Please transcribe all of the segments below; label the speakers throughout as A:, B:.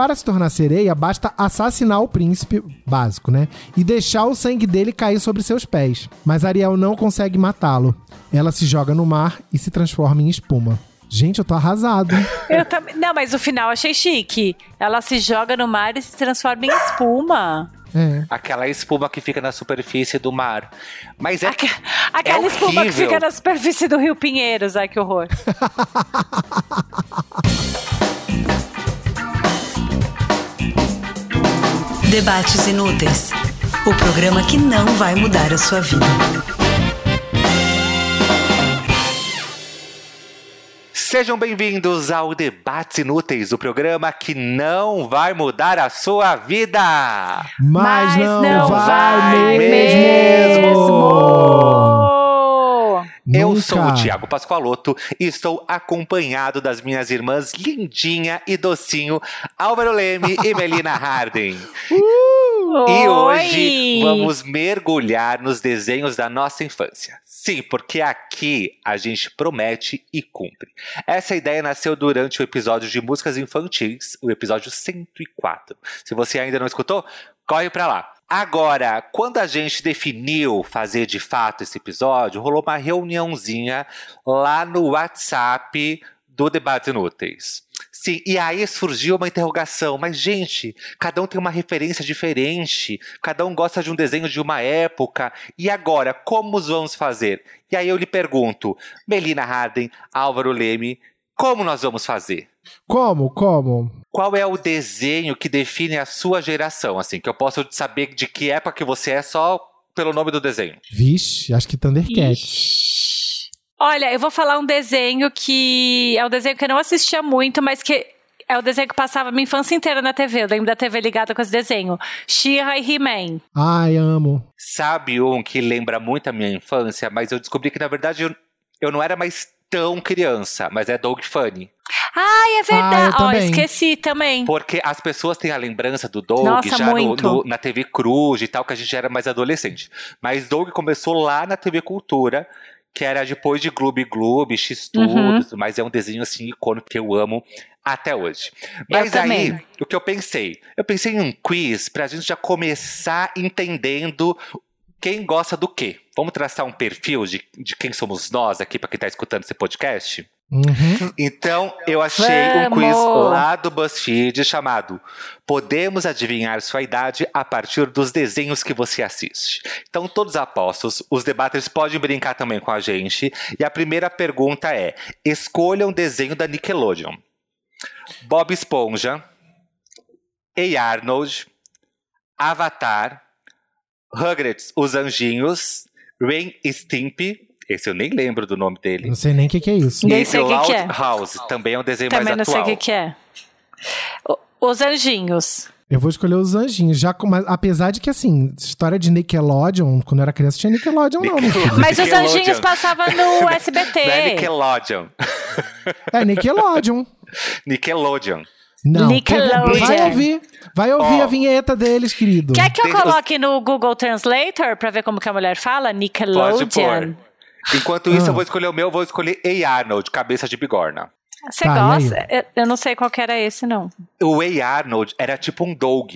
A: para se tornar sereia, basta assassinar o príncipe básico, né? E deixar o sangue dele cair sobre seus pés. Mas Ariel não consegue matá-lo. Ela se joga no mar e se transforma em espuma. Gente, eu tô arrasado.
B: Eu também. Não, mas o final eu achei chique. Ela se joga no mar e se transforma em espuma.
A: É.
C: Aquela espuma que fica na superfície do mar. Mas é,
B: Aque- Aquela
C: é
B: espuma que fica na superfície do Rio Pinheiros. Ai, que horror.
D: Debates Inúteis o programa que não vai mudar a sua vida.
C: Sejam bem-vindos ao Debates Inúteis, o programa que não vai mudar a sua vida.
A: Mas, não, vai,
B: vai
A: mesmo.
B: mesmo.
C: Eu sou o Thiago Pascoaloto e estou acompanhado das minhas irmãs Lindinha e Docinho, Álvaro Leme e Melina Harden. E hoje
B: Oi.
C: vamos mergulhar nos desenhos da nossa infância. Sim, porque aqui a gente promete e cumpre. Essa ideia nasceu durante o episódio de músicas infantis, o episódio 104. Se você ainda não escutou, corre pra lá. Agora, quando a gente definiu fazer de fato esse episódio, rolou uma reuniãozinha lá no WhatsApp do Debates Inúteis. Sim, e aí surgiu uma interrogação, mas gente, cada um tem uma referência diferente, cada um gosta de um desenho de uma época, e agora, como os vamos fazer? E aí eu lhe pergunto, Melina Harden, Álvaro Leme, como nós vamos fazer?
A: Como? Como?
C: Qual é o desenho que define a sua geração, assim, que eu posso saber de que época que você é só pelo nome do desenho?
A: Vixe, acho que Thundercat.
B: Ixi. Olha, eu vou falar um desenho que é um desenho que eu não assistia muito, mas que é o desenho que passava minha infância inteira na TV. Eu lembro da TV ligada com esse desenho. She-Ra e He-Man.
A: Ai, amo.
C: Sabe um que lembra muito a minha infância, mas eu descobri que na verdade eu, eu não era mais tão criança, mas é Dog Funny.
B: Ai, é
A: Ah,
B: verdade.
A: eu
B: Ó,
A: também.
B: esqueci também.
C: Porque as pessoas têm a lembrança do Doug
B: Nossa,
C: já no- no- na TV Cruz e tal, que a gente era mais adolescente. Mas Doug começou lá na TV Cultura, que era depois de Gloob Gloob, X-Tudo,
B: Uhum.
C: mas é um desenho assim icônico que eu amo até hoje. Mas aí, o que eu pensei? Eu pensei em um quiz pra gente já começar entendendo quem gosta do quê. Vamos traçar um perfil de, de quem somos nós aqui, pra quem tá escutando esse podcast?
A: Uhum.
C: Então, eu achei um quiz
B: Vamos!
C: lá do BuzzFeed chamado Podemos adivinhar sua idade a partir dos desenhos que você assiste. Então, todos apostos, os debaters podem brincar também com a gente. E a primeira pergunta é: escolha um desenho da Nickelodeon. Bob Esponja, Ei Arnold, Avatar, Rugrats, Os Anjinhos, Rain Stimpy, esse eu nem lembro do nome dele.
A: Não sei nem o que, que é isso.
B: Nem
C: E
B: sei o que que é.
C: House também é um desenho
B: Também não
C: mais
B: sei
C: atual.
B: o que, que é. O- Os Anjinhos.
A: Eu vou escolher os anjinhos. Já com- mas apesar de que, assim, história de Nickelodeon, quando eu era criança, tinha Nickelodeon, não. meu filho.
B: Mas os
C: Nickelodeon.
B: Anjinhos passavam no SBT.
C: Não é Nickelodeon.
A: É Nickelodeon.
C: Nickelodeon.
A: Não.
B: Nickelodeon.
A: Vai ouvir. Vai ouvir
C: Ó.
A: a vinheta deles, querido.
B: Quer que eu coloque no Google Translator pra ver como que a mulher fala?
C: Pode
B: Nickelodeon.
C: pôr. Enquanto isso,
A: Ah.
C: eu vou escolher o meu, eu vou escolher Ei Arnold, cabeça de bigorna.
B: Você
A: Tá,
B: gosta? Eu, eu não sei qual que era esse, não.
C: O Ei Arnold era tipo um Doug.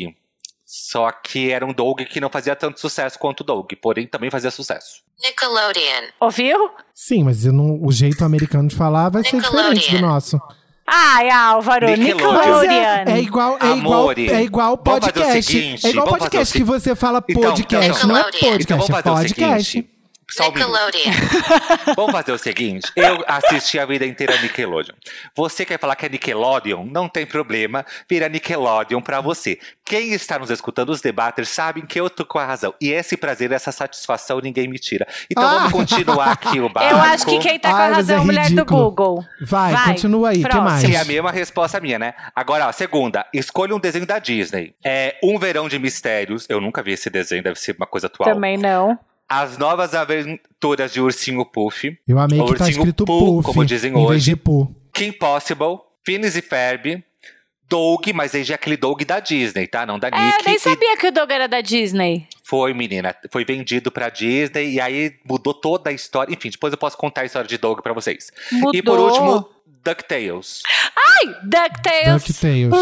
C: Só que era um Doug que não fazia tanto sucesso quanto o Doug, porém também fazia sucesso.
E: Nickelodeon.
B: Ouviu?
A: Sim, mas eu não- o jeito americano de falar vai ser diferente do nosso.
B: Ai, Álvaro,
C: Nickelodeon.
A: Mas
B: Nickelodeon.
A: é, é igual, é igual, é igual podcast.
C: seguinte,
A: é igual podcast que você fala
C: Então,
A: podcast,
C: então,
A: não é podcast,
C: Então
A: é podcast.
C: Só um.
E: Nickelodeon.
C: Vamos fazer o seguinte, eu assisti a vida inteira Nickelodeon. Você quer falar que é Nickelodeon? Não tem problema, vira Nickelodeon pra você. Quem está nos escutando, os debaters, sabem que eu tô com a razão. E esse prazer, essa satisfação, ninguém me tira. Então
A: Ah.
C: vamos continuar aqui o barco.
B: Eu acho que quem tá com a
A: mas é
B: razão é a mulher do. Google.
A: Vai,
B: Vai,
A: continua aí, o que
B: próximo.
A: mais?
C: E a mesma resposta minha, né? Agora, ó, segunda, escolha um desenho da Disney. É Um Verão de Mistérios. Eu nunca vi esse desenho, deve ser uma coisa atual.
B: Também não.
C: As Novas Aventuras de Ursinho Puff.
A: Eu amei que tá
C: Ursinho
A: escrito
C: Pooh,
A: Puff,
C: como dizem
A: em vez
C: hoje.
A: de Pooh.
C: Kim Possible, Phineas e Ferb, Doug, mas aí já é aquele Doug da Disney, tá? Não da
B: É,
C: Nick.
B: eu nem
C: E
B: sabia que o Doug era da Disney.
C: Foi, menina. Foi vendido pra Disney e aí mudou toda a história. Enfim, depois eu posso contar a história de Doug pra vocês.
B: Mudou.
C: E por último, DuckTales.
B: Ai, DuckTales.
A: DuckTales.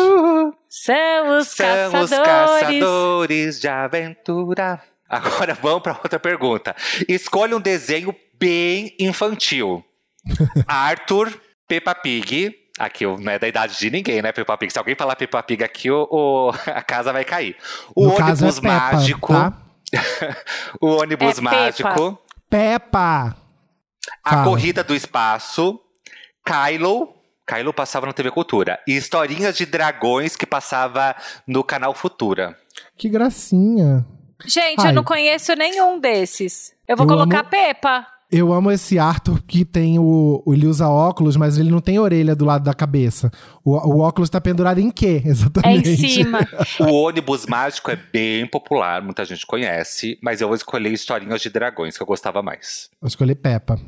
B: São os
C: São os
B: caçadores.
C: caçadores de aventura. Agora vamos para outra pergunta. Escolha um desenho bem infantil. Arthur, Peppa Pig. Aqui não é da idade de ninguém, né, Peppa Pig? Se alguém falar Peppa Pig aqui, o, o- a casa vai cair. O
A: No caso é
C: ônibus
A: Peppa,
C: mágico.
A: tá?
C: o ônibus
B: É
C: mágico.
A: Peppa!
C: A
A: Fala.
C: corrida do espaço. Kylo. Kylo passava na TV Cultura. E historinhas de dragões que passava no canal Futura.
A: Que gracinha.
B: Gente,
A: Ai.
B: eu não conheço nenhum desses. Eu vou
A: Eu
B: colocar
A: amo-
B: Peppa.
A: Eu amo esse Arthur que tem o. Ele usa óculos, mas ele não tem orelha do lado da cabeça. O, o óculos tá pendurado em quê,
B: É em
A: exatamente?
B: cima.
C: O ônibus mágico é bem popular, muita gente conhece, mas eu vou escolher historinhas de dragões, que eu gostava mais.
A: Vou escolher Peppa.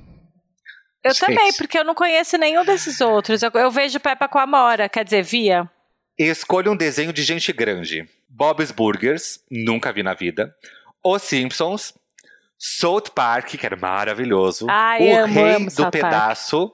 B: Eu
C: Gente.
B: também, porque eu não conheço nenhum desses outros. Eu, eu vejo Peppa com a Mora, quer dizer, via.
C: Escolha um desenho de gente grande. Bob's Burgers, nunca vi na vida. Os Simpsons. South Park, que era maravilhoso.
B: Ai,
C: o
B: amo,
C: Rei
B: amo
C: do
B: South Park.
C: Pedaço.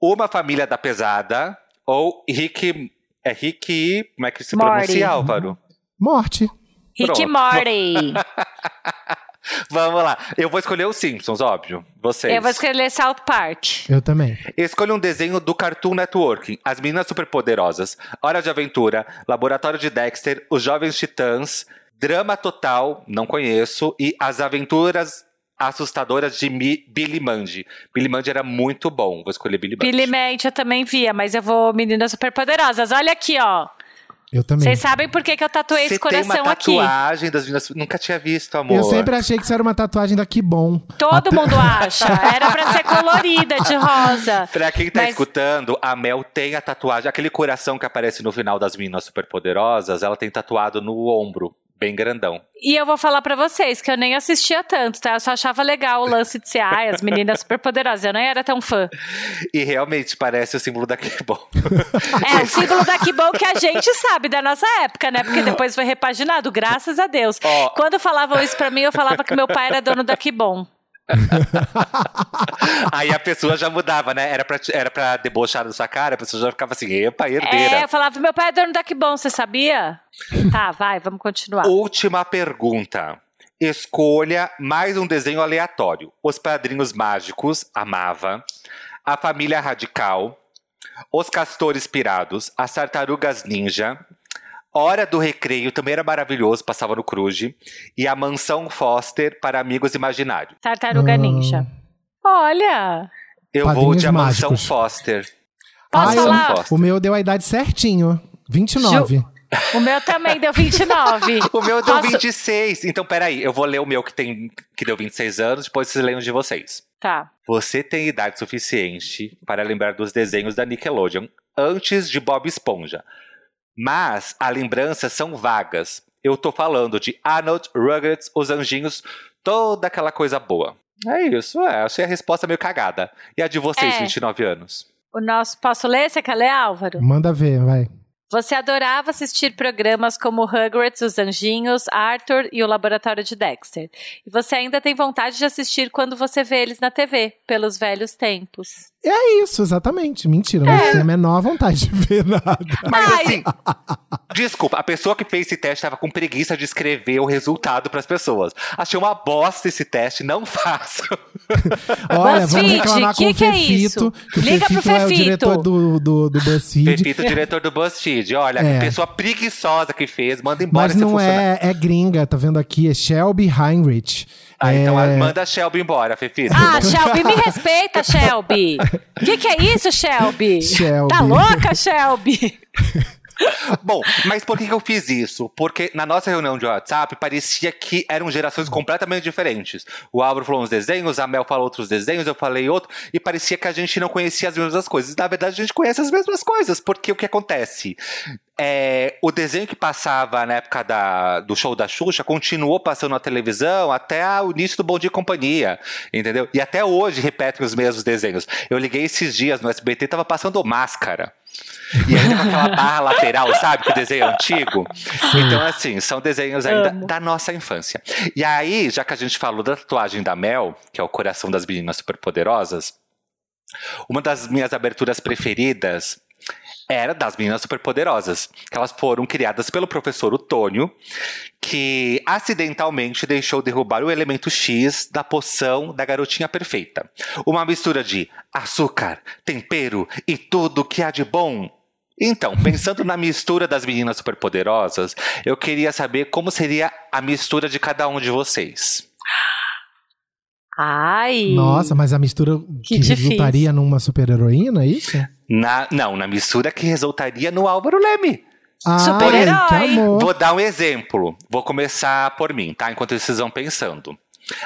C: Uma Família da Pesada. Ou Rick... É Rick... Como é que se
B: Morty.
C: pronuncia, Álvaro?
A: Morte.
B: Rick e. Morty.
C: Vamos lá. Eu vou escolher os Simpsons, óbvio. Vocês.
B: eu vou escolher South Park.
A: Eu também.
C: Escolha um desenho do Cartoon Network. As Meninas Superpoderosas, Hora de Aventura, Laboratório de Dexter, Os Jovens Titãs, Drama Total, não conheço, e As Aventuras Assustadoras de Mi- Billy Mandy. Billy Mandy era muito bom, vou escolher Billy Mandy.
B: Billy Mandy eu também via, mas eu vou Meninas Superpoderosas. Olha aqui, ó.
A: Eu também.
B: Vocês sabem por que, que eu tatuei
C: Você
B: esse
C: tem uma
B: coração aqui?
C: tatuagem das meninas... Nunca tinha visto, amor.
A: Eu sempre achei que isso era uma tatuagem da Que Bom.
B: Todo
A: Até-
B: mundo acha. Era pra ser colorida, de rosa.
C: Pra quem tá
B: Mas-
C: escutando, a Mel tem a tatuagem, aquele coração que aparece no final das Meninas Superpoderosas, ela tem tatuado no ombro, bem grandão.
B: E eu vou falar pra vocês que eu nem assistia tanto, tá? Eu só achava legal o lance de ser, ai, as meninas superpoderosas. Eu nem era tão fã.
C: E realmente parece o símbolo da Bom.
B: É, o símbolo da Bom que a gente sabe da nossa época, né? Porque depois foi repaginado, graças a Deus.
C: Ó.
B: Quando falavam isso pra mim, eu falava que meu pai era dono da Bom.
C: Aí a pessoa já mudava, né? Era pra, era pra debochar da sua cara, a pessoa já ficava assim, epa,
B: É,
C: herdeira.
B: eu falava, meu pai é dono da Que Bom, você sabia? Tá, vai, vamos continuar.
C: Última pergunta. Escolha mais um desenho aleatório. Os Padrinhos Mágicos, amava. A Família Radical. Os Castores Pirados. As Tartarugas Ninja. Hora do Recreio, também era maravilhoso, passava no Cruze. E a Mansão Foster para Amigos Imaginários.
B: Tartaruga
A: Ah.
B: Ninja. Olha,
C: Eu vou
A: Padrinhos
C: de a Mansão
A: Mágicos.
C: Foster.
B: posso
A: Ah, eu-
B: falar?
C: Foster.
A: O meu deu a idade certinho. 29.
B: O meu também deu 29.
C: O meu deu
B: Posso-
C: 26. Então, peraí, eu vou ler o meu que, tem, que deu 26 anos, depois vocês leiam os de vocês.
B: Tá.
C: Você tem idade suficiente para lembrar dos desenhos da Nickelodeon antes de Bob Esponja. Mas as lembranças são vagas. Eu tô falando de Arnold, Rugrats, Os Anjinhos, toda aquela coisa boa. É isso, é. Achei a resposta meio cagada. E a de vocês,
B: É.
C: 29 anos?
B: O nosso. Posso ler? Você quer ler, Álvaro?
A: Manda ver, vai.
B: Você adorava assistir programas como Rugrats, Os Anjinhos, Arthur e o Laboratório de Dexter. E você ainda tem vontade de assistir quando você vê eles na TV, pelos velhos tempos.
A: É isso, exatamente. Mentira, não tenho a menor vontade de ver nada.
C: Mas assim, desculpa, a pessoa que fez esse teste estava com preguiça de escrever o resultado para as pessoas. Achei uma bosta esse teste, não faço.
A: Olha, vamos reclamar
B: que
A: com o
B: que é
A: Fefito,
B: isso?
A: que o
B: Liga pro
A: Fefito é o
B: Fefito.
A: diretor do, do, do BuzzFeed.
C: Pepito, diretor do BuzzFeed. Olha,
A: É.
C: que pessoa preguiçosa que fez, manda embora
A: Mas
C: esse
A: não
C: funcionário.
A: é, é gringa, tá vendo aqui? É Shelby Heinrich.
C: Ah,
A: é,
C: então manda a Shelby embora, Fefito.
B: Ah, Shelby, me respeita, Shelby. O que, que é isso, Shelby?
A: Shelby.
B: Tá louca, Shelby?
C: Bom, mas por que, eu fiz isso? Porque na nossa reunião de WhatsApp parecia que eram gerações completamente diferentes. O Álvaro falou uns desenhos, a Mel falou outros desenhos, eu falei outro, e parecia que a gente não conhecia as mesmas coisas. Na verdade, a gente conhece as mesmas coisas, porque o que acontece? É, o desenho que passava na época da- do show da Xuxa continuou passando na televisão até o início do Bom Dia e Companhia, entendeu? E até hoje repetem os mesmos desenhos. Eu liguei esses dias no SBT, tava passando Máscara. E ainda com aquela barra lateral, sabe? Que o desenho é antigo. Então, assim, são desenhos ainda
B: Amo.
C: da nossa infância. E aí, já que a gente falou da tatuagem da Mel, que é o coração das meninas superpoderosas, uma das minhas aberturas preferidas era das meninas superpoderosas, que elas foram criadas pelo professor Otônio, que acidentalmente deixou derrubar o elemento X da poção da garotinha perfeita. Uma mistura de açúcar, tempero e tudo que há de bom. Então, pensando na mistura das meninas superpoderosas, eu queria saber como seria a mistura de cada um de vocês.
B: Ai.
A: Nossa, mas a mistura que,
B: Que
A: resultaria numa super-heroína, é isso?
C: Na, não, na mistura que resultaria no Álvaro Leme.
A: Ai,
B: Super-herói.
A: que amor.
C: Vou dar um exemplo. Vou começar por mim, tá? Enquanto vocês vão pensando.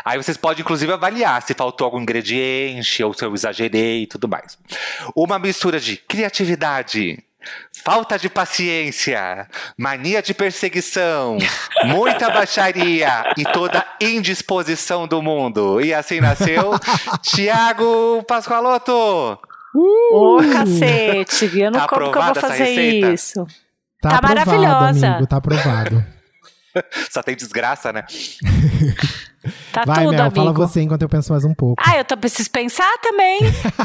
C: Aí vocês podem, inclusive, avaliar se faltou algum ingrediente ou se eu exagerei e tudo mais. Uma mistura de criatividade, falta de paciência, mania de perseguição, muita baixaria e toda indisposição do mundo. E assim nasceu Tiago Pascoaloto.
B: Ô, cacete, eu não
C: Tá
B: como que eu vou
C: essa
B: fazer isso.
A: Tá,
B: Tá
A: aprovado,
B: maravilhosa.
A: amigo, tá aprovado.
C: Só tem desgraça, né?
B: Tá
A: Vai,
B: tudo,
A: Mel,
B: amigo.
A: fala você enquanto eu penso mais um pouco.
B: Ah, eu tô, preciso pensar também.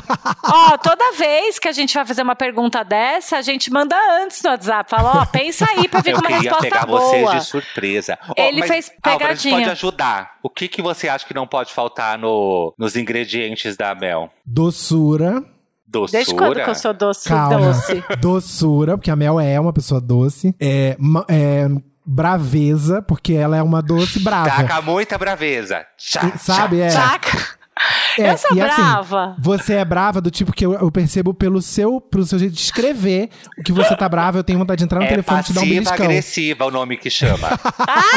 B: ó, toda vez que a gente vai fazer uma pergunta dessa, a gente manda antes no WhatsApp. Fala, ó, pensa aí pra vir
C: Eu
B: com uma resposta
C: pegar
B: boa.
C: vocês de surpresa. Ó,
B: Ele
C: mas,
B: fez
C: Álvaro, a gente
B: pegadinha.
C: pode ajudar. O que, que você acha que não pode faltar no, nos ingredientes da Mel?
A: Doçura.
C: Doçura?
B: Desde quando que eu sou doce?
A: Calma.
B: doce?
A: Doçura, porque a Mel é uma pessoa doce. É, é braveza, porque ela é uma doce brava.
C: Taca muita braveza. Tchá,
A: E- Sabe, é.
B: Saca?
A: É,
B: eu sou
A: e assim,
B: brava.
A: Você é brava do tipo que eu, eu percebo pelo seu, pelo seu jeito de escrever o que você tá brava. Eu tenho vontade de entrar no
C: É
A: telefone e te dar um beliscão.
C: passiva-agressiva o nome que chama.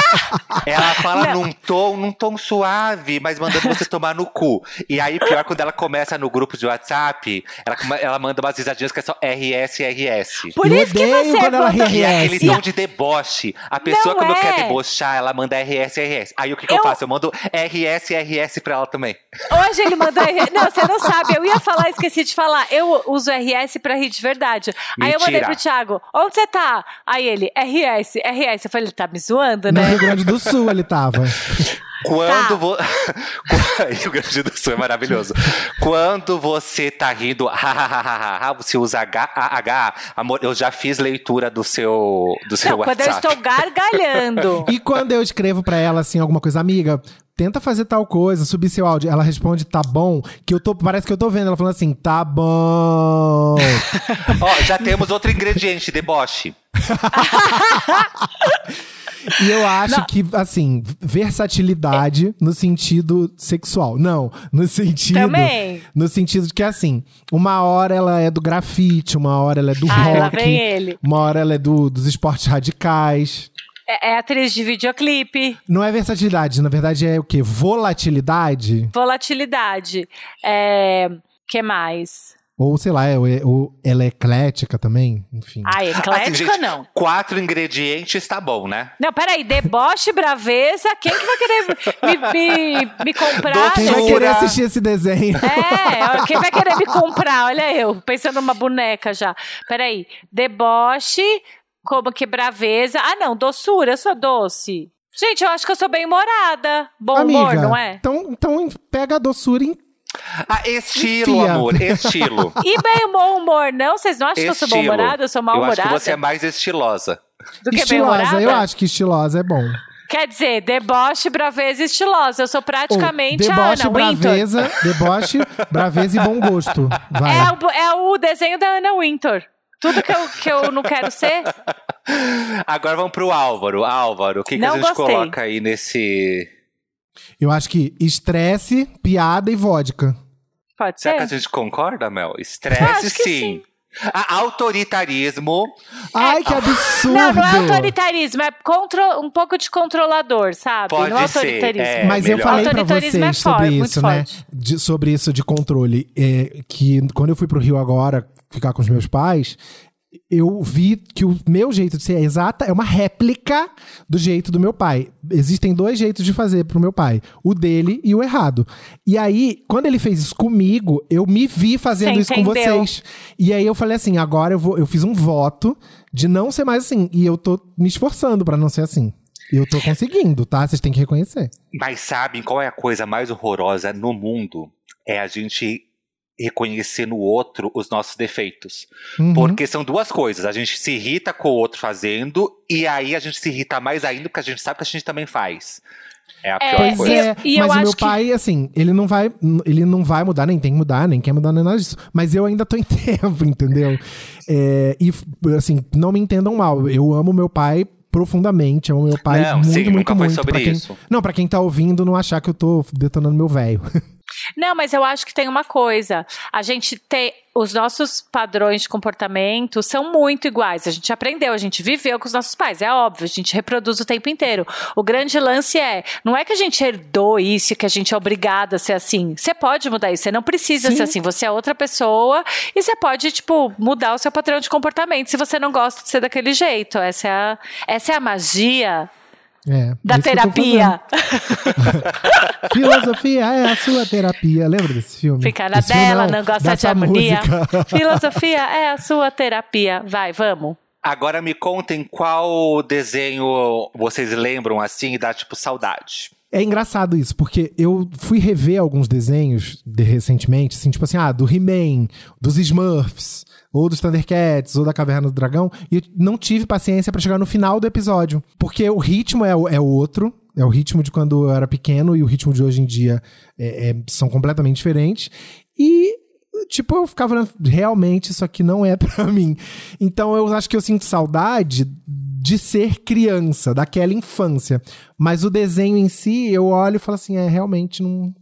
C: ela fala
B: Não.
C: num tom, num tom suave, mas mandando você tomar no cu. E aí, pior, quando ela começa no grupo de WhatsApp, ela, ela manda umas risadinhas que é só RS, RS.
B: Por
A: Eu
B: isso que você
A: quando ela ri
C: E é
A: RS.
C: aquele tom de deboche. A pessoa,
B: Não
C: quando
B: é.
C: quer debochar, ela manda RS, RS. Aí o que, que eu...
B: Eu-
C: faço? Eu mando RS, RS pra ela também.
B: Hoje ele mandou RS. Não, você não sabe. Eu ia falar, esqueci de falar. Eu uso RS pra rir de verdade. Aí eu mandei
C: Mentira.
B: pro Thiago: onde você tá? Aí ele, RS, RS. Eu falei, ele tá me zoando,
A: No
B: né?
A: Rio Grande do Sul ele tava.
C: Quando
B: Tá.
C: vo... Rio Grande do Sul é maravilhoso. Quando você tá rindo, você usa H, H, amor, eu já fiz leitura do seu, do seu
B: Não, quando eu
C: WhatsApp.
B: estou gargalhando.
A: E quando eu escrevo pra ela assim alguma coisa, amiga, tenta fazer tal coisa, subir seu áudio, ela responde tá bom, que eu tô, parece que eu tô vendo ela falando assim, tá bom.
C: Ó, já temos outro ingrediente, deboche.
A: E eu acho que assim, versatilidade no sentido sexual. Não, no sentido
B: Também.
A: no sentido de que assim, uma hora ela é do grafite, uma hora ela é do
B: lá
A: rock,
B: vem ele.
A: uma hora ela é do, dos esportes radicais.
B: É, é atriz de videoclipe,
A: Não é versatilidade, na verdade é o quê? Volatilidade?
B: volatilidade. É. que mais?
A: Ou, sei lá, é, ou ela é eclética também, enfim.
B: Ai, eclética
C: Assim, gente,
B: não.
C: Quatro ingredientes tá bom, né?
B: Não, peraí, deboche, braveza, quem que vai querer me, me, me comprar?
A: Quem vai querer assistir esse desenho?
B: É, quem vai querer me comprar? Olha eu, pensando numa boneca já. Peraí, deboche, como que braveza. Ah, não, doçura, eu sou doce. Gente, eu acho que eu sou bem humorada. Bom humor, não é?
A: Então, então pega a doçura em
C: Ah, estilo,
A: Enfia.
C: amor, estilo.
B: E bem bom humor, não? Vocês não acham que eu sou
C: Estilo.
B: bom-humorada? Eu sou
C: Eu acho
B: mal-humorada?
C: que você é mais estilosa.
B: Do que
A: estilosa. Eu acho que estilosa é bom.
B: Quer dizer, deboche, braveza e estilosa. Eu sou
A: Ou
B: praticamente a
A: deboche,
B: Ana Wintour.
A: braveza, deboche, braveza e bom gosto. Vai.
B: É o, é o desenho da Ana Wintour. Tudo que eu, que eu não quero ser.
C: Agora vamos pro Álvaro. Álvaro, o que, que a gente
B: gostei.
C: coloca aí nesse.
A: Eu acho que estresse, piada e vodka.
B: Pode
C: Será que a
B: ser?
C: gente concorda, Mel? Estresse,
B: que
C: sim. A autoritarismo.
A: Ai, que absurdo!
B: Não, não é autoritarismo, é contro- um pouco de controlador, sabe?
C: Pode
B: não é
C: ser,
B: autoritarismo.
C: é.
A: Mas eu
C: melhor.
A: falei pra vocês
B: é
A: sobre
B: forte,
A: isso, né? De- sobre isso de controle. É, que quando eu fui pro Rio agora ficar com os meus pais, eu vi que o meu jeito de ser é exata é uma réplica do jeito do meu pai. Existem dois jeitos de fazer pro meu pai: o dele e o errado. E aí, quando ele fez isso comigo, eu me vi fazendo
B: Você
A: isso com vocês. E aí eu falei assim: agora eu, vou, eu fiz um voto de não ser mais assim. E eu tô me esforçando pra não ser assim. E eu tô conseguindo, tá? Vocês têm que reconhecer.
C: Mas sabem qual é a coisa mais horrorosa no mundo? É a gente reconhecer no outro os nossos defeitos.
A: Uhum.
C: Porque são duas coisas. A gente se irrita com o outro fazendo, e aí a gente se irrita mais ainda porque a gente sabe que a gente também faz. É a
B: É,
C: pior
A: Pois
C: coisa.
A: é,
B: E eu
A: mas o meu
B: acho que-
A: pai, assim, ele não vai, ele não vai mudar, nem tem que mudar, nem quer mudar nem nada disso. Mas eu ainda tô em tempo, entendeu? É, e, assim, não me entendam mal, eu amo meu pai profundamente, amo meu pai
C: Não,
A: muito,
C: sim,
A: muito,
C: nunca foi
A: muito.
C: sobre
A: pra quem,
C: isso.
A: Não, pra quem tá ouvindo, não achar que eu tô detonando meu velho.
B: Não, mas eu acho que tem uma coisa. A gente tem. Os nossos padrões de comportamento são muito iguais. A gente aprendeu, a gente viveu com os nossos pais, é óbvio, a gente reproduz o tempo inteiro. O grande lance é: não é que a gente herdou isso, que a gente é obrigado a ser assim. Você pode mudar isso, você não precisa
A: Sim.
B: ser assim. Você é outra pessoa e você pode, tipo, mudar o seu padrão de comportamento se você não gosta de ser daquele jeito. Essa é a, essa é a magia
A: É,
B: da terapia.
A: Filosofia é a sua terapia. Lembra desse filme?
B: Ficar na
A: Desse
B: dela, não gosta de harmonia. Filosofia é a sua terapia. Vai, vamos.
C: Agora me contem qual desenho vocês lembram assim e dá tipo saudade.
A: É engraçado isso, porque eu fui rever alguns desenhos de, recentemente, assim, tipo assim, ah, do He-Man, dos Smurfs, ou dos Thundercats, ou da Caverna do Dragão, e não tive paciência pra chegar no final do episódio, porque o ritmo é, é outro, é o ritmo de quando eu era pequeno e o ritmo de hoje em dia é- é- são completamente diferentes, e tipo, eu ficava realmente isso aqui não é pra mim. Então eu acho que eu sinto saudade de ser criança, daquela infância. Mas o desenho em si, eu olho e falo assim, é, realmente não.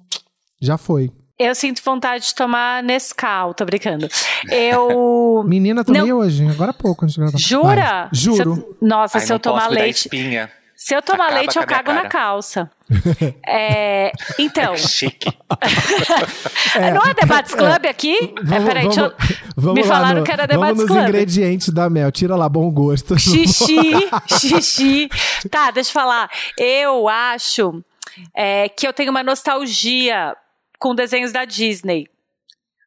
A: Já foi.
B: Eu sinto vontade de tomar Nescau, tô brincando. Eu.
A: Menina, tomei hoje, agora há pouco. Antes de gravar.
B: Jura?
A: Vai, juro.
B: Se eu- Nossa,
C: Ai,
B: se eu
C: não
B: tomar leite.
C: espinha.
B: Se eu tomar
C: Acaba
B: leite, eu cago na calça. É, então,
C: Chique.
B: não é Debates Club aqui? é, peraí, deixa eu...
A: vamos
B: me falaram
A: no-
B: que era
A: Vamos
B: Debates
A: nos
B: Club.
A: ingredientes da Mel. Tira lá bom gosto.
B: Xixi, xixi. Tá, deixa eu falar. Eu acho é, que eu tenho uma nostalgia com desenhos da Disney.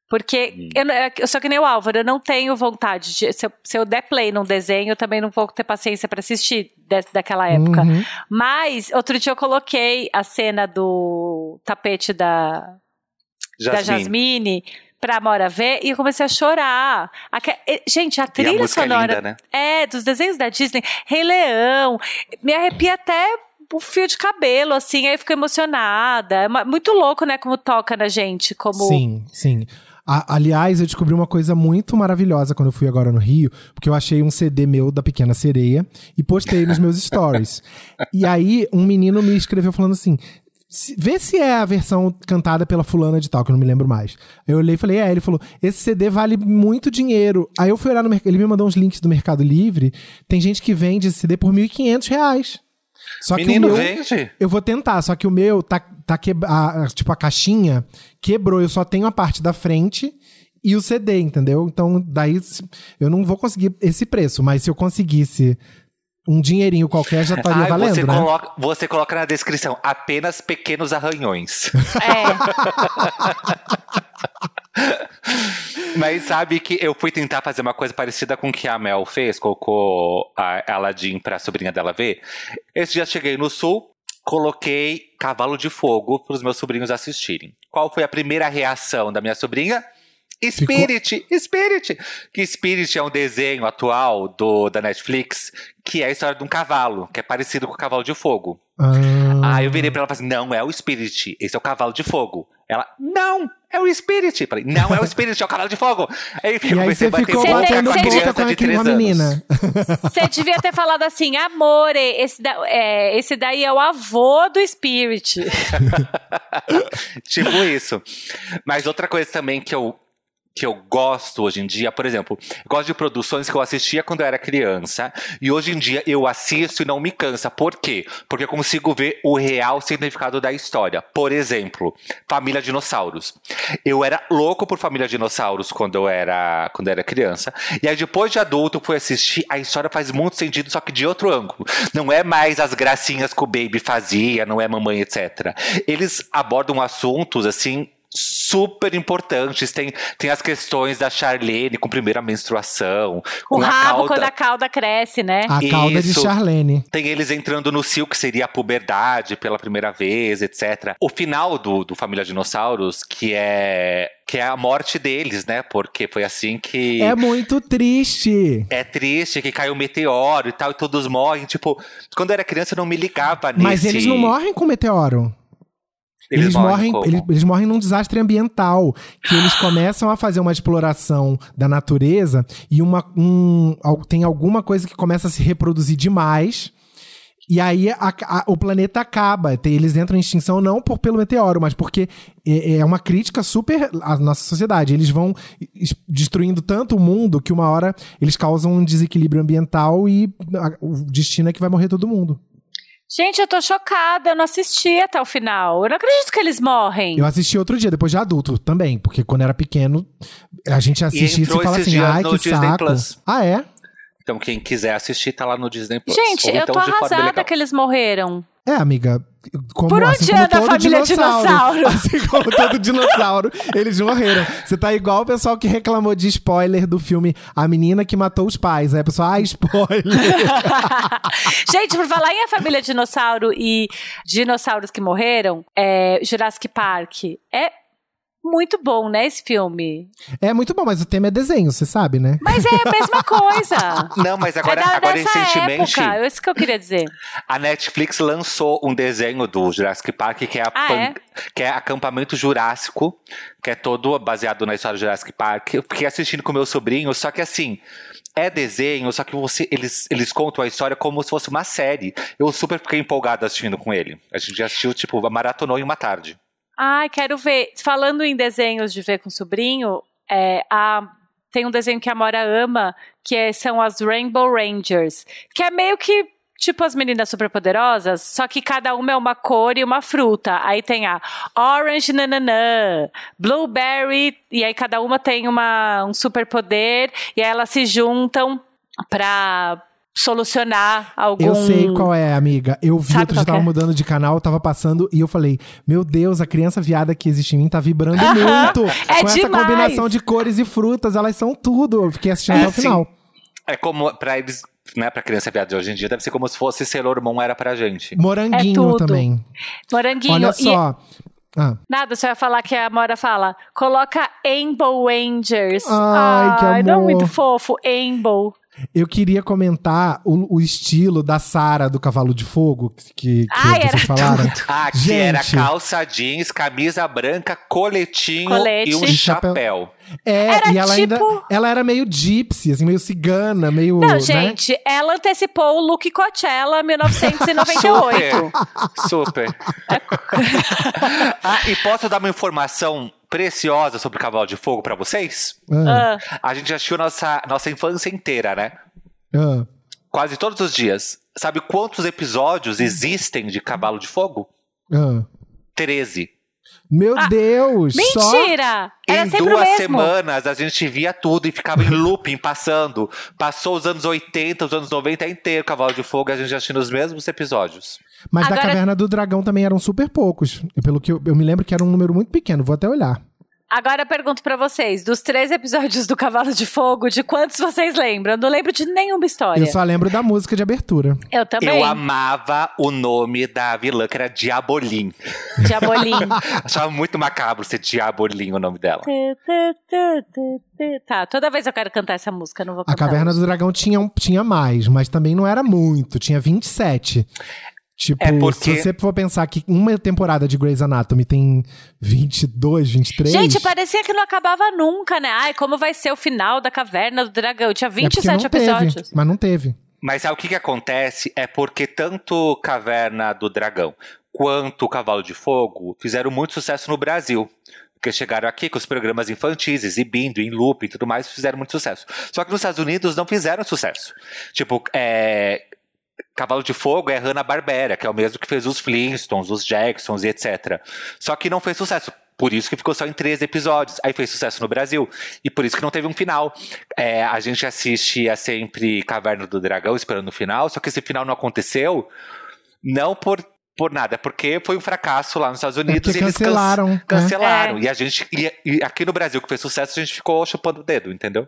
B: Porque eu, não- eu sou que nem o Álvaro, eu não tenho vontade de. Se eu, se eu der play num desenho, eu também não vou ter paciência pra assistir de- daquela época.
A: Uhum.
B: Mas outro dia eu coloquei a cena do tapete da, da
C: Jasmine.
B: Jasmine pra Mora ver e eu comecei a chorar. E- Gente, a
C: E a
B: trilha
C: música é
B: sonora.
C: linda, né?
B: É, dos desenhos da Disney. Rei Leão. Me arrepia até o fio de cabelo, assim. Aí eu emocionada. É muito louco, né? Como toca na gente. Como...
A: Sim, sim. A- aliás, eu descobri uma coisa muito maravilhosa quando eu fui agora no Rio, porque eu achei um CD meu da Pequena Sereia e postei nos meus stories. E aí, um menino me escreveu falando assim. "Se- Vê se é a versão cantada pela fulana de tal, que eu não me lembro mais. Eu olhei e falei, é, ele falou, esse CD vale muito dinheiro. Aí eu fui olhar no mercado, ele me mandou uns links do Mercado Livre, tem gente que vende esse CD por 1.500 reais. Só
C: Menino,
A: que o meu,
C: vende.
A: eu vou tentar, só que o meu tá, tá quebra, tipo a caixinha quebrou, eu só tenho a parte da frente e o CD, entendeu? Então daí eu não vou conseguir esse preço, mas se eu conseguisse um dinheirinho qualquer já estaria
C: Ai,
A: valendo,
C: você,
A: né?
C: coloca, você coloca na descrição apenas pequenos arranhões.
B: É.
C: Mas sabe que eu fui tentar fazer uma coisa parecida com o que a Mel fez, colocou a Aladdin pra sobrinha dela ver. Esse dia cheguei no sul, coloquei Cavalo de Fogo pros meus sobrinhos assistirem. Qual foi a primeira reação da minha sobrinha? Spirit, Spirit. Que Spirit é um desenho atual do, da Netflix, que é a história de um cavalo, que é parecido com o Cavalo de Fogo.
A: Ah,
C: Aí eu virei pra ela e falei assim: não, é o Spirit, esse é o cavalo de fogo. Ela, não, é o Spirit. Falei, não, é o Spirit, é o cavalo de fogo. Aí,
A: e aí você ficou batendo
C: a
B: você
A: boca
C: criança
A: com a,
C: de
A: com a
C: 3 anos.
A: menina.
B: Você devia ter falado assim, amore, esse, da- é, esse daí é o avô do Spirit.
C: tipo isso. Mas outra coisa também que eu, que eu gosto hoje em dia, por exemplo, gosto de produções que eu assistia quando eu era criança e hoje em dia eu assisto e não me cansa. Por quê? Porque eu consigo ver o real significado da história. Por exemplo, Família Dinossauros. Eu era louco por Família Dinossauros quando eu era, quando eu era criança. E aí depois de adulto fui assistir, a história faz muito sentido, só que de outro ângulo. Não é mais as gracinhas que o Baby fazia, não é mamãe, etc. Eles abordam assuntos assim super importantes. Tem, tem as questões da Charlene com primeira menstruação,
B: O
C: com a
B: rabo
C: cauda.
B: quando a cauda cresce, né?
A: A cauda de
C: Isso.
A: Charlene.
C: Tem eles entrando no cio, que seria a puberdade pela primeira vez, etc. O final do, do Família Dinossauros, que é que é a morte deles, né? Porque foi assim que.
A: É muito triste.
C: É triste que caiu um meteoro e tal, e todos morrem. Tipo, quando eu era criança eu não me ligava nisso.
A: Mas eles não morrem com meteoro. Eles, morrem,
C: como?
A: eles, eles morrem num desastre ambiental. Que eles começam a fazer uma exploração da natureza e uma, um, tem alguma coisa que começa a se reproduzir demais. E aí a- a- o planeta acaba. Eles entram em extinção não por, pelo meteoro, mas porque é, é uma crítica super à nossa sociedade. Eles vão es- destruindo tanto o mundo que uma hora eles causam um desequilíbrio ambiental e a- o destino é que vai morrer todo mundo.
B: Gente, eu tô chocada, eu não assisti até o final. Eu não acredito que eles morrem.
A: Eu assisti outro dia, depois de adulto também, porque quando era pequeno, a gente assiste isso
C: entrou
A: e fala
C: esses
A: assim, ai, que
C: Disney
A: saco.
C: Plus.
A: Ah, é?
C: Então quem quiser assistir tá lá no Disney Plus.
B: Gente,
C: Ou
B: eu
C: então
B: tô arrasada que eles morreram.
A: É, amiga. Como,
B: Por onde
A: assim como
B: anda a família dinossauro?
A: Assim como todo dinossauro, eles morreram. Você tá igual o pessoal que reclamou de spoiler do filme A Menina que Matou os Pais. Aí a pessoa, ah, spoiler.
B: Gente, por falar em A Família Dinossauro e dinossauros que morreram, é, Jurassic Park é muito bom, né, esse filme?
A: é muito bom, mas o tema é desenho, você sabe, né?
B: Mas é a mesma coisa.
C: Não, mas agora,
B: é da,
C: agora recentemente,
B: época, é isso que eu queria dizer.
C: a Netflix lançou um desenho do Jurassic Park que é, a
B: Ah,
C: pan-
B: é?
C: que é Acampamento Jurássico, que é todo baseado na história do Jurassic Park. Eu fiquei assistindo com meu sobrinho, só que assim. É desenho, só que você, eles, eles contam a história como se fosse uma série. Eu super fiquei empolgado assistindo com ele. A gente já assistiu, tipo, maratonou em uma tarde.
B: Ai, quero ver. Falando em desenhos de ver com sobrinho, é, a- tem um desenho que a Mora ama, que é- são as Rainbow Rangers, que é meio que tipo as meninas superpoderosas, só que cada uma é uma cor e uma fruta. Aí tem a Orange Nananã, Blueberry, e aí cada uma tem uma, um superpoder, e aí elas se juntam pra solucionar algum...
A: Eu sei qual é, amiga. Eu vi,
B: Sabe
A: outro dia tava
B: que é?
A: mudando de canal, tava passando e eu falei: Meu Deus, a criança viada que existe em mim tá vibrando
B: Aham,
A: muito.
B: é
A: Com essa
B: demais.
A: combinação de cores e frutas, elas são tudo. Eu fiquei assistindo
C: É,
A: até o
C: sim.
A: final.
C: É como, pra eles, né, pra criança viada de hoje em dia, deve ser como se fosse Sailor Moon era pra gente.
A: Moranguinho
B: É
A: também.
B: Moranguinho.
A: Olha
B: E-
A: só. Ah,
B: Nada, você vai falar que a Mora fala. Coloca Rainbow Rangers.
A: Ai, que
B: Ai, não é
A: amor.
B: muito fofo. Rainbow.
A: Eu queria comentar o, o estilo da Sara do Cavalo de Fogo, que, que
B: Ai,
A: vocês
B: era
A: falaram.
C: Ah, que
A: Gente.
C: era calça jeans, camisa branca, coletinho
B: Colete.
C: e um
A: chapéu.
C: chapéu.
A: É,
B: Era
A: e ela ainda.
B: tipo-
A: Ela era meio gypsy, assim, meio cigana, meio.
B: Não,
A: né?
B: gente, ela antecipou o look Coachella 1998.
C: Super. ah, e posso dar uma informação preciosa sobre o Cavalo de Fogo pra vocês?
A: Ah,
B: Ah,
C: A gente assistiu nossa, nossa infância inteira, né?
A: ah.
C: Quase todos os dias. Sabe quantos episódios existem de Cavalo de Fogo?
A: ah.
C: 13.
A: Meu Deus! Só...
B: mentira! Era
C: em duas semanas a gente via tudo e ficava em looping passando. Passou os anos 80, os anos 90 inteiro Cavalo de Fogo e a gente assistindo os mesmos episódios.
A: Mas da
B: Agora-
A: Caverna do Dragão também eram super poucos. Pelo que eu, eu me lembro que era um número muito pequeno, vou até olhar.
B: Agora eu pergunto pra vocês: dos três episódios do Cavalo de Fogo, de quantos vocês lembram? Eu não lembro de nenhuma história.
A: Eu só lembro da música de abertura.
B: Eu também.
C: Eu amava o nome da vilã, que era Diabolim.
B: Diabolim.
C: Achava muito macabro ser Diabolim o nome dela.
B: tá, toda vez eu quero cantar essa música, eu não vou
A: A
B: cantar.
A: Caverna
B: hoje.
A: do Dragão tinha, um- tinha mais, mas também não era muito. Tinha 27. Tipo,
C: É porque-
A: se você for pensar que uma temporada de Grey's Anatomy tem 22, 23...
B: Gente, parecia que não acabava nunca, né? Ai, como vai ser o final da Caverna do Dragão? Tinha
A: é porque
B: 27
A: não teve,
B: episódios.
A: mas não teve.
C: Mas sabe o que, que acontece? É porque tanto Caverna do Dragão quanto o Cavalo de Fogo fizeram muito sucesso no Brasil. Porque chegaram aqui com os programas infantis, exibindo, em loop e tudo mais, fizeram muito sucesso. Só que nos Estados Unidos não fizeram sucesso. Tipo, é, Cavalo de Fogo é Hanna-Barbera, que é o mesmo que fez os Flintstones, os Jacksons e etc. Só que não fez sucesso. Por isso que ficou só em três episódios. Aí fez sucesso no Brasil. E por isso que não teve um final. É, a gente assistia sempre Caverna do Dragão esperando o final, só que esse final não aconteceu. Não por, por nada, porque foi um fracasso lá nos Estados Unidos
A: porque
C: e eles
A: cancelaram, né?
C: cancelaram.
B: É.
C: E a gente e, e aqui no Brasil que fez sucesso, a gente ficou chupando o dedo, entendeu?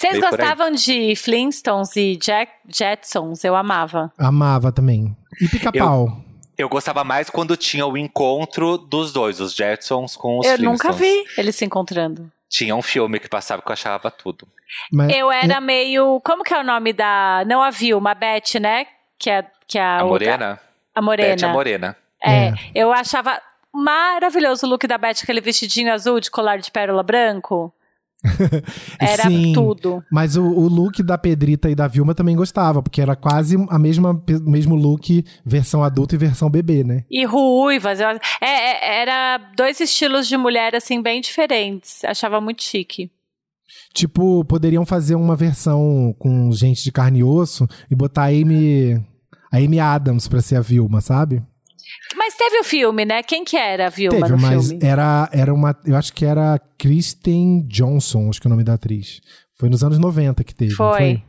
B: Vocês gostavam de Flintstones e Jack Jetsons? Eu amava.
A: Amava também. E pica-pau.
C: Eu gostava mais quando tinha o encontro dos dois, os Jetsons com os
B: eu
C: Flintstones.
B: nunca vi eles se encontrando.
C: Tinha um filme que passava que eu achava tudo.
A: Mas-
B: Eu era meio. Como que é o nome da. Não a Vilma, a Beth, né? Que é, que é a,
C: A
B: outra-
C: Morena?
B: A Morena.
C: Beth a Morena.
B: É,
A: É.
B: eu achava maravilhoso o look da Beth, aquele vestidinho azul de colar de pérola branco. Era
A: Sim.
B: tudo.
A: Mas o, o look da Pedrita e da Vilma também gostava, porque era quase a mesma mesmo look, versão adulto e versão bebê, né?
B: E ruivas. eu- é, é, era dois estilos de mulher, assim, bem diferentes. Achava muito chique.
A: Tipo, poderiam fazer uma versão com gente de carne e osso e botar a Amy, a Amy Adams pra ser a Vilma, sabe?
B: Mas teve o filme, né? Quem que era a Vilma
A: Teve,
B: no
A: mas
B: filme?
A: era, era uma. Eu acho que era Kristen Johnson, acho que é o nome da atriz. Foi nos anos 90 que teve.
B: Foi.
A: foi?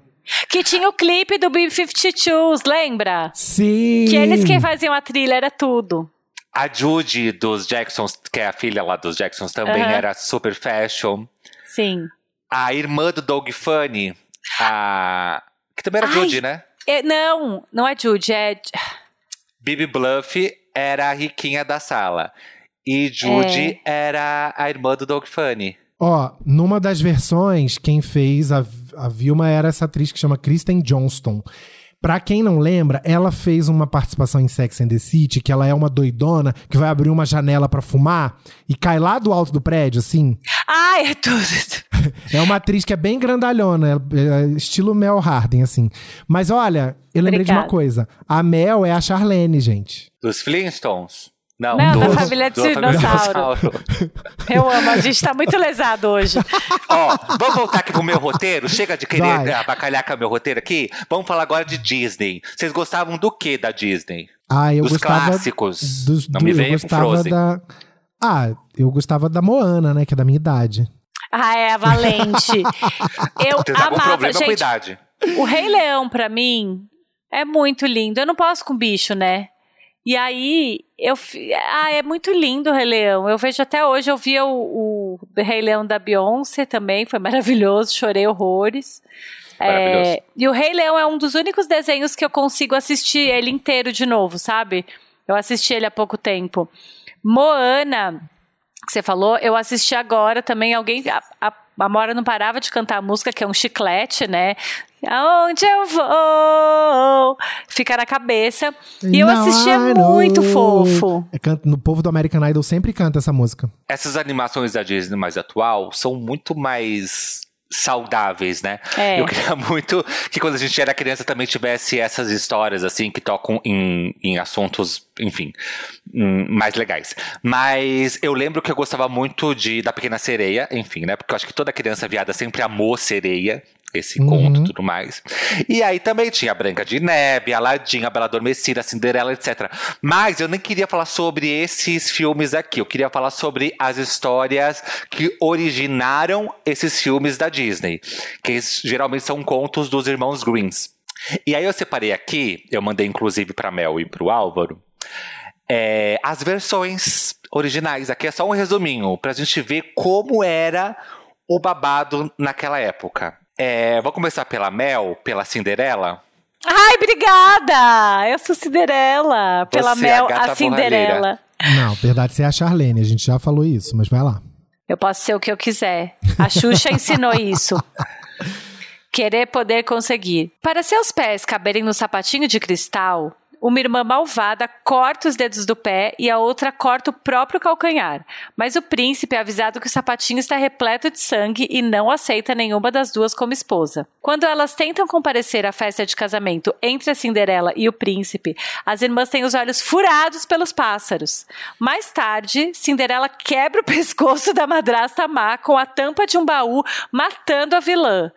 B: Que tinha o clipe do B-52s, lembra?
A: Sim!
B: Que eles que faziam a trilha, era tudo.
C: A Judy dos Jacksons, que é a filha lá dos Jacksons, também
B: Aham.
C: era super fashion.
B: Sim.
C: A irmã do Doug Funny, a. Que também era
B: Ai.
C: Judy, né?
B: É, não, não é Jude, é.
C: Bibi Bluff era a riquinha da sala. E Judy
B: É.
C: era a irmã do Doug Funny.
A: Ó, numa das versões, quem fez a, a Vilma era essa atriz que chama Kristen Johnston. Pra quem não lembra, ela fez uma participação em Sex and the City, que ela é uma doidona que vai abrir uma janela pra fumar e cai lá do alto do prédio, assim.
B: Ai, é tudo.
A: É uma atriz que é bem grandalhona, é- estilo Mel Harden, assim. Mas olha, eu lembrei de uma
B: Obrigada.
A: coisa. A Mel é a Charlene, gente.
C: Dos Flintstones? Não,
B: Não, da família
C: Família
B: Dinossauro.
C: Dinossauro.
B: Eu amo, a gente tá muito lesado hoje.
C: Ó, vamos voltar aqui pro meu roteiro? Chega de querer
A: Vai.
C: abacalhar com o meu roteiro aqui? Vamos falar agora de Disney. Vocês gostavam do que da Disney?
A: Ah, eu
C: Dos
A: gostava
C: clássicos.
A: dos
C: Não
A: do-
C: me venha com Frozen.
A: da Ah, eu gostava da Moana, né, que é da minha idade.
B: Ah, é, a Valente. Eu
C: Você com
B: amava,
C: problema com
B: gente.
C: idade.
B: O Rei Leão, pra mim, é muito lindo. Eu não posso com bicho, né? E aí, eu. Ah, é muito lindo o Rei Leão. Eu vejo até hoje, eu via o, o Rei Leão da Beyoncé também, foi maravilhoso, chorei horrores.
C: Maravilhoso.
B: É, e o Rei Leão é um dos únicos desenhos que eu consigo assistir ele inteiro de novo, sabe? Eu assisti ele há pouco tempo. Moana, que você falou, eu assisti agora também. Alguém. A, a, a Mora não parava de cantar a música, que é um chiclete, né? Aonde eu vou? Fica na cabeça. E eu
A: Now
B: assisti, é
A: I know.
B: muito fofo.
A: É, canta- no povo do American Idol sempre canta essa música.
C: Essas animações da Disney mais atual são muito mais saudáveis, né?
B: É.
C: Eu queria muito que quando a gente era criança também tivesse essas histórias, assim, que tocam em, em assuntos, enfim, hum, mais legais. Mas eu lembro que eu gostava muito de da Pequena Sereia, enfim, né? Porque eu acho que toda criança viada sempre amou sereia. Esse
A: Uhum.
C: conto e tudo mais. E aí também tinha a Branca de Neve, Aladdin, a Bela Adormecida, a Cinderela, etc. Mas eu nem queria falar sobre esses filmes aqui. Eu queria falar sobre as histórias que originaram esses filmes da Disney. Que geralmente são contos dos irmãos Greens. E aí eu separei aqui, eu mandei inclusive para Mel e para o Álvaro, é, as versões originais. Aqui é só um resuminho, pra gente ver como era o babado naquela época. É, vou começar pela Mel, pela Cinderela.
B: Ai, obrigada! Eu sou Cinderela. Pela
C: Você é a
B: Mel,
C: gata
B: a Cinderela.
A: Não, verdade, você é a Charlene, a gente já falou isso, mas vai lá.
B: Eu posso ser o que eu quiser. A Xuxa ensinou isso. Querer, poder, conseguir. Para seus pés caberem no sapatinho de cristal, uma irmã malvada corta os dedos do pé e a outra corta o próprio calcanhar. Mas o príncipe é avisado que o sapatinho está repleto de sangue e não aceita nenhuma das duas como esposa. Quando elas tentam comparecer à festa de casamento entre a Cinderela e o príncipe, as irmãs têm os olhos furados pelos pássaros. Mais tarde, Cinderela quebra o pescoço da madrasta má com a tampa de um baú, matando a vilã.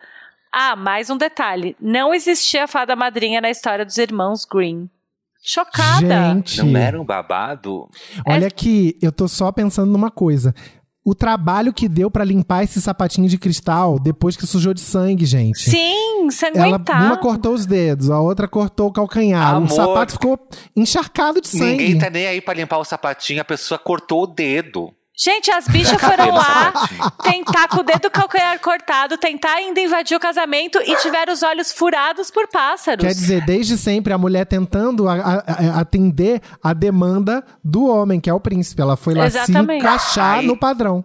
B: Ah, mais um detalhe: não existia fada madrinha na história dos irmãos Green. Chocada!
A: Gente,
C: Não era um babado?
A: olha aqui, eu tô só pensando numa coisa. o trabalho que deu pra limpar esse sapatinho de cristal depois que sujou de sangue, gente.
B: Sim,
A: Ela,
B: sanguentado.
A: uma cortou os dedos, a outra cortou o calcanhar.
C: Amor.
A: O sapato ficou encharcado de sangue.
C: Ninguém tá nem aí pra limpar o sapatinho, a pessoa cortou o dedo.
B: Gente, as bichas foram lá
C: sapatinho.
B: tentar com o dedo calcanhar cortado, tentar ainda invadir o casamento e tiveram os olhos furados por pássaros.
A: Quer dizer, desde sempre a mulher tentando a- a- a- atender a demanda do homem, que é o príncipe. Ela foi lá se
B: Exatamente.
A: encaixar
C: Aí-
A: no padrão.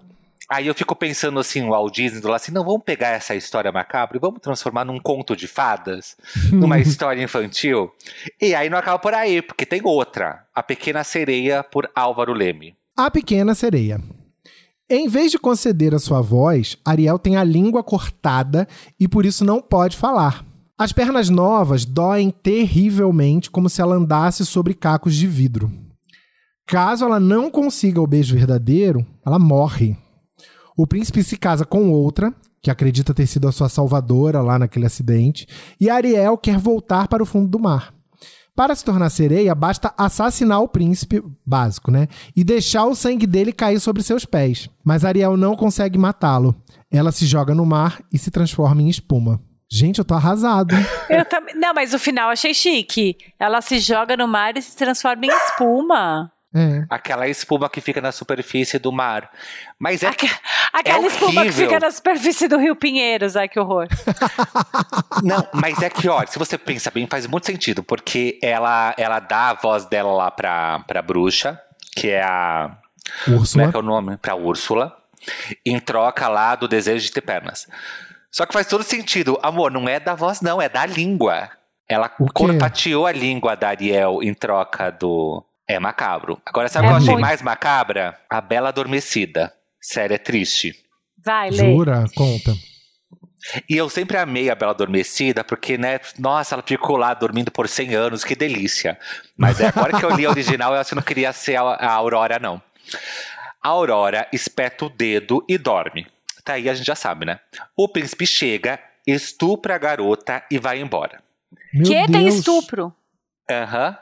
C: Aí eu fico pensando assim, o Walt Disney, lá assim, não, vamos pegar essa história macabra e vamos transformar num conto de fadas, numa história infantil. E aí não acaba por aí, porque tem outra, A Pequena Sereia, por Álvaro Leme.
A: A Pequena Sereia. Em vez de conceder a sua voz, Ariel tem a língua cortada e por isso não pode falar. As pernas novas doem terrivelmente, como se ela andasse sobre cacos de vidro. Caso ela não consiga o beijo verdadeiro, ela morre. O príncipe se casa com outra, que acredita ter sido a sua salvadora lá naquele acidente, e Ariel quer voltar para o fundo do mar. Para se tornar sereia, basta assassinar o príncipe, básico, né? E deixar o sangue dele cair sobre seus pés. Mas Ariel não consegue matá-lo. Ela se joga no mar e se transforma em espuma. Gente, eu tô arrasado.
B: Eu também. Não, mas o final achei chique. Ela se joga no mar e se transforma em espuma.
A: É.
C: Aquela espuma que fica na superfície do mar. Mas é
B: Aque- Aquela espuma que fica na superfície do Rio Pinheiros. Ai, que horror.
C: Não, mas é que, olha, se você pensa bem, faz muito sentido, porque ela, ela dá a voz dela lá pra, pra bruxa, que é a. Como é
A: Úrsula.
C: que é o nome? Pra Úrsula, em troca lá do desejo de ter pernas. Só que faz todo sentido. Amor, não é da voz, não, é da língua. Ela corpateou a língua da Ariel em troca do. É macabro. Agora, sabe o
B: É
C: que eu achei
B: muito.
C: mais macabra? A Bela Adormecida. Sério, é triste.
B: Vai, Lê.
A: Jura? Conta.
C: E eu sempre amei a Bela Adormecida, porque, né, nossa, ela ficou lá dormindo por 100 anos, que delícia. Mas é agora que eu li a original, eu acho que não queria ser a, a Aurora, não. A Aurora espeta o dedo e dorme. Tá aí, a gente já sabe, né? O príncipe chega, estupra a garota e vai embora.
A: Meu
B: que tem
A: Deus.
B: estupro?
C: Aham.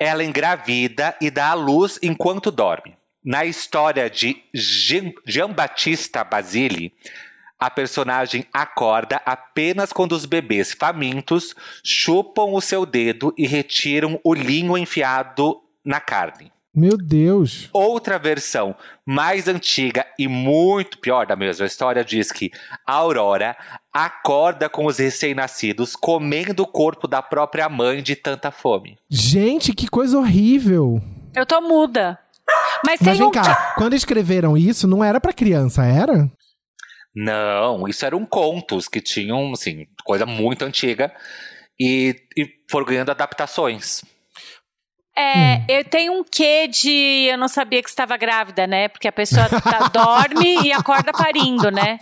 C: Ela engravida e dá à luz enquanto dorme. Na história de Jean- Giambattista Basile, a personagem acorda apenas quando os bebês famintos chupam o seu dedo e retiram o linho enfiado na carne.
A: Meu Deus.
C: Outra versão mais antiga e muito pior da mesma história diz que a Aurora acorda com os recém-nascidos comendo o corpo da própria mãe de tanta fome.
A: Gente, que coisa horrível.
B: Eu tô muda. Mas
A: Mas vem
B: um.
A: cá, quando escreveram isso, não era pra criança, era?
C: Não, isso eram contos que tinham, assim, coisa muito antiga e, e foram ganhando adaptações.
B: É, eu tenho um quê de. Eu não sabia que estava grávida, né? Porque a pessoa tá- dorme e acorda parindo, né?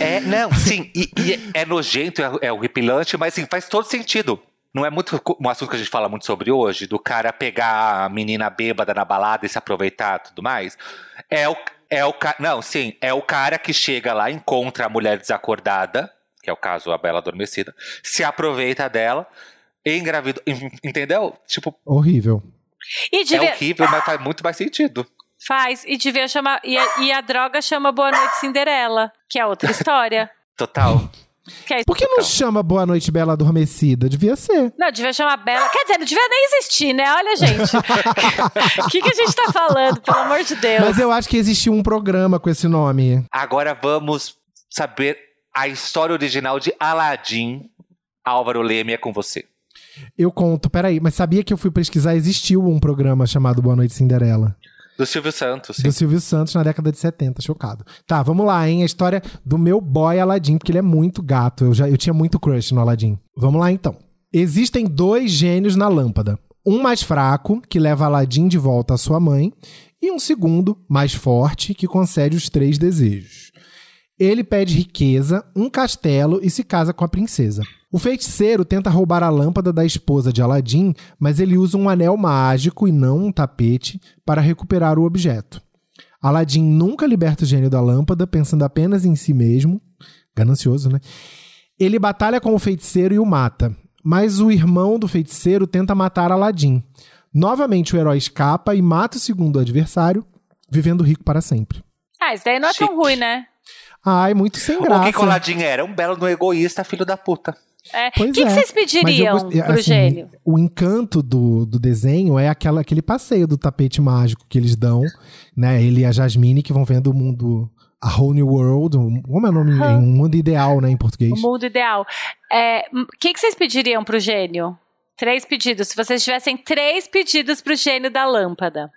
C: É, não, sim, e, e é nojento, é, é horripilante, mas assim, faz todo sentido. Não é muito um assunto que a gente fala muito sobre hoje, do cara pegar a menina bêbada na balada e se aproveitar e tudo mais. É o, é o Não, sim, é o cara que chega lá, encontra a mulher desacordada, que é o caso a Bela Adormecida, se aproveita dela, engravida. en- Entendeu? Tipo,
A: Horrível.
B: E
C: é horrível, mas faz muito mais sentido.
B: Faz. E devia chamar. E a, e a droga chama Boa Noite Cinderela, que é outra história.
C: Total.
B: Que é-
A: Por que não chama Boa Noite Bela Adormecida? Devia ser.
B: Não, devia chamar Bela. Quer dizer, não devia nem existir, né? Olha, gente. O que, que a gente tá falando, pelo amor de Deus?
A: Mas eu acho que existiu um programa com esse nome.
C: Agora vamos saber a história original de Aladdin. Álvaro Leme é com você.
A: Eu conto, peraí, mas sabia que eu fui pesquisar? Existiu um programa chamado Boa Noite Cinderela.
C: Do Silvio Santos. sim.
A: Do Silvio Santos na década de 70, chocado. Tá, vamos lá, hein? A história do meu boy Aladdin, porque ele é muito gato. Eu, já, eu tinha muito crush no Aladdin. Vamos lá, então. Existem dois gênios na lâmpada. Um mais fraco, que leva Aladdin de volta à sua mãe, e um segundo, mais forte, que concede os três desejos. Ele pede riqueza, um castelo e se casa com a princesa. O feiticeiro tenta roubar a lâmpada da esposa de Aladim, mas ele usa um anel mágico e não um tapete para recuperar o objeto. Aladim nunca liberta o gênio da lâmpada, pensando apenas em si mesmo. Ganancioso, né? Ele batalha com o feiticeiro e o mata, mas o irmão do feiticeiro tenta matar Aladim. Novamente o herói escapa e mata o segundo adversário, vivendo rico para sempre.
B: Ah, isso daí não é tão
C: Chique.
B: ruim, né?
A: Ai, muito sem
C: O
A: graça.
C: que coladinho era? Um belo no egoísta, filho da puta.
B: É. O que, que
A: é.
B: vocês
A: Mas eu
B: pediriam
A: gostei-
B: pro
A: assim,
B: gênio?
A: O encanto do, do desenho é aquela, aquele passeio do tapete mágico que eles dão, né? Ele e a Jasmine que vão vendo o mundo. A Whole New World. Como é o nome?
B: Aham.
A: Um mundo ideal, né? Em português.
B: O mundo ideal. É, O que, que vocês pediriam pro gênio? Três pedidos. Se vocês tivessem três pedidos pro gênio da lâmpada.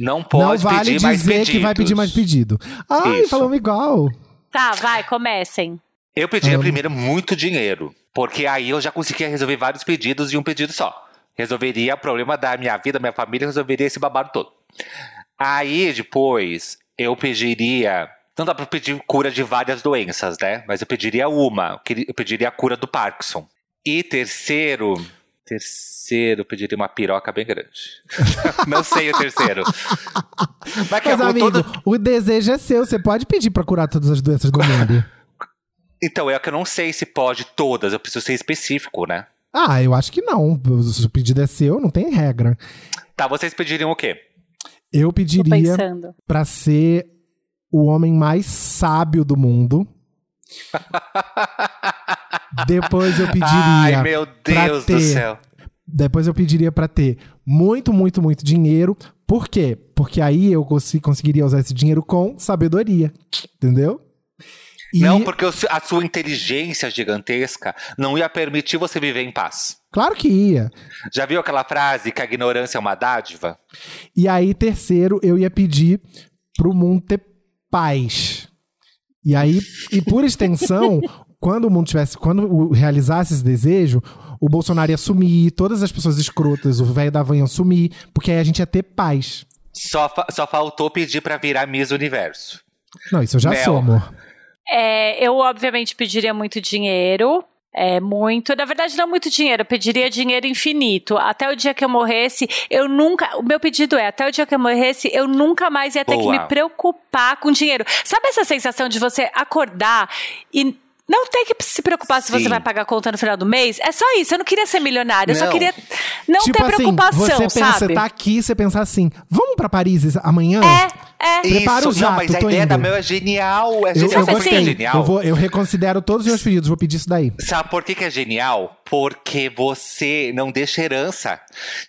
C: Não
A: Não
C: pode
A: vale
C: pedir
A: dizer que vai pedir mais pedido. Ai,
C: Isso.
A: falamos igual.
B: Tá, vai, comecem.
C: Eu pediria
A: Amo.
C: primeiro muito dinheiro, porque aí eu já conseguia resolver vários pedidos de um pedido só. Resolveria o problema da minha vida, minha família, resolveria esse babado todo. Aí depois eu pediria. Não dá pra pedir cura de várias doenças, né? Mas eu pediria uma. Eu pediria a cura do Parkinson. E terceiro. Terceiro, eu pediria uma piroca bem grande. Não sei o terceiro. Mas que
A: Mas,
C: eu-
A: amigo,
C: todo-
A: o desejo é seu. Você pode pedir pra curar todas as doenças do mundo.
C: Então, é que eu não sei se pode todas, eu preciso ser específico, né?
A: ah, eu acho que não. Se o pedido é seu, não tem regra.
C: Tá, vocês pediriam o quê?
A: Eu pediria pra ser o homem mais sábio do mundo. Depois eu pediria.
C: Ai, meu Deus
A: ter-
C: do céu.
A: Depois eu pediria pra ter muito, muito, muito dinheiro. Por quê? Porque aí eu conseguiria usar esse dinheiro com sabedoria. Entendeu? E,
C: Não, porque a sua inteligência gigantesca não ia permitir você viver em paz.
A: Claro que ia.
C: Já viu aquela frase que a ignorância é uma dádiva?
A: E aí, terceiro, eu ia pedir pro mundo ter paz. E aí, e por extensão, quando o mundo tivesse, quando o- realizasse esse desejo, o Bolsonaro ia sumir, todas as pessoas escrotas, o velho da van ia sumir, porque aí a gente ia ter paz.
C: Só, fa- só faltou pedir pra virar Miss Universo.
A: Não, isso eu já
C: Mel.
A: sou, amor.
B: É, eu, obviamente, pediria muito dinheiro. É muito. Na verdade, não muito dinheiro. Eu pediria dinheiro infinito. Até o dia que eu morresse, eu nunca. O meu pedido é: até o dia que eu morresse, eu nunca mais ia ter que
C: Boa.
B: me preocupar com dinheiro. Sabe essa sensação de você acordar e. Não ter que se preocupar se você
C: Sim.
B: vai pagar a conta no final do mês. É só isso. Eu não queria ser milionária. Eu só
C: Não.
B: queria não
A: tipo
B: ter
A: assim,
B: preocupação,
A: você pensa,
B: sabe?
A: você tá aqui, você pensa assim, vamos pra Paris amanhã?
B: É, é.
A: Prepara o
C: Isso, não,
A: jato,
C: mas a ideia da
A: indo.
C: Mel é genial. É
A: Eu,
C: genial.
A: eu
C: que é
A: gostei.
C: genial?
A: Eu, vou, eu reconsidero todos os meus pedidos, vou pedir isso daí.
C: Sabe por que, que é genial? Porque você não deixa herança.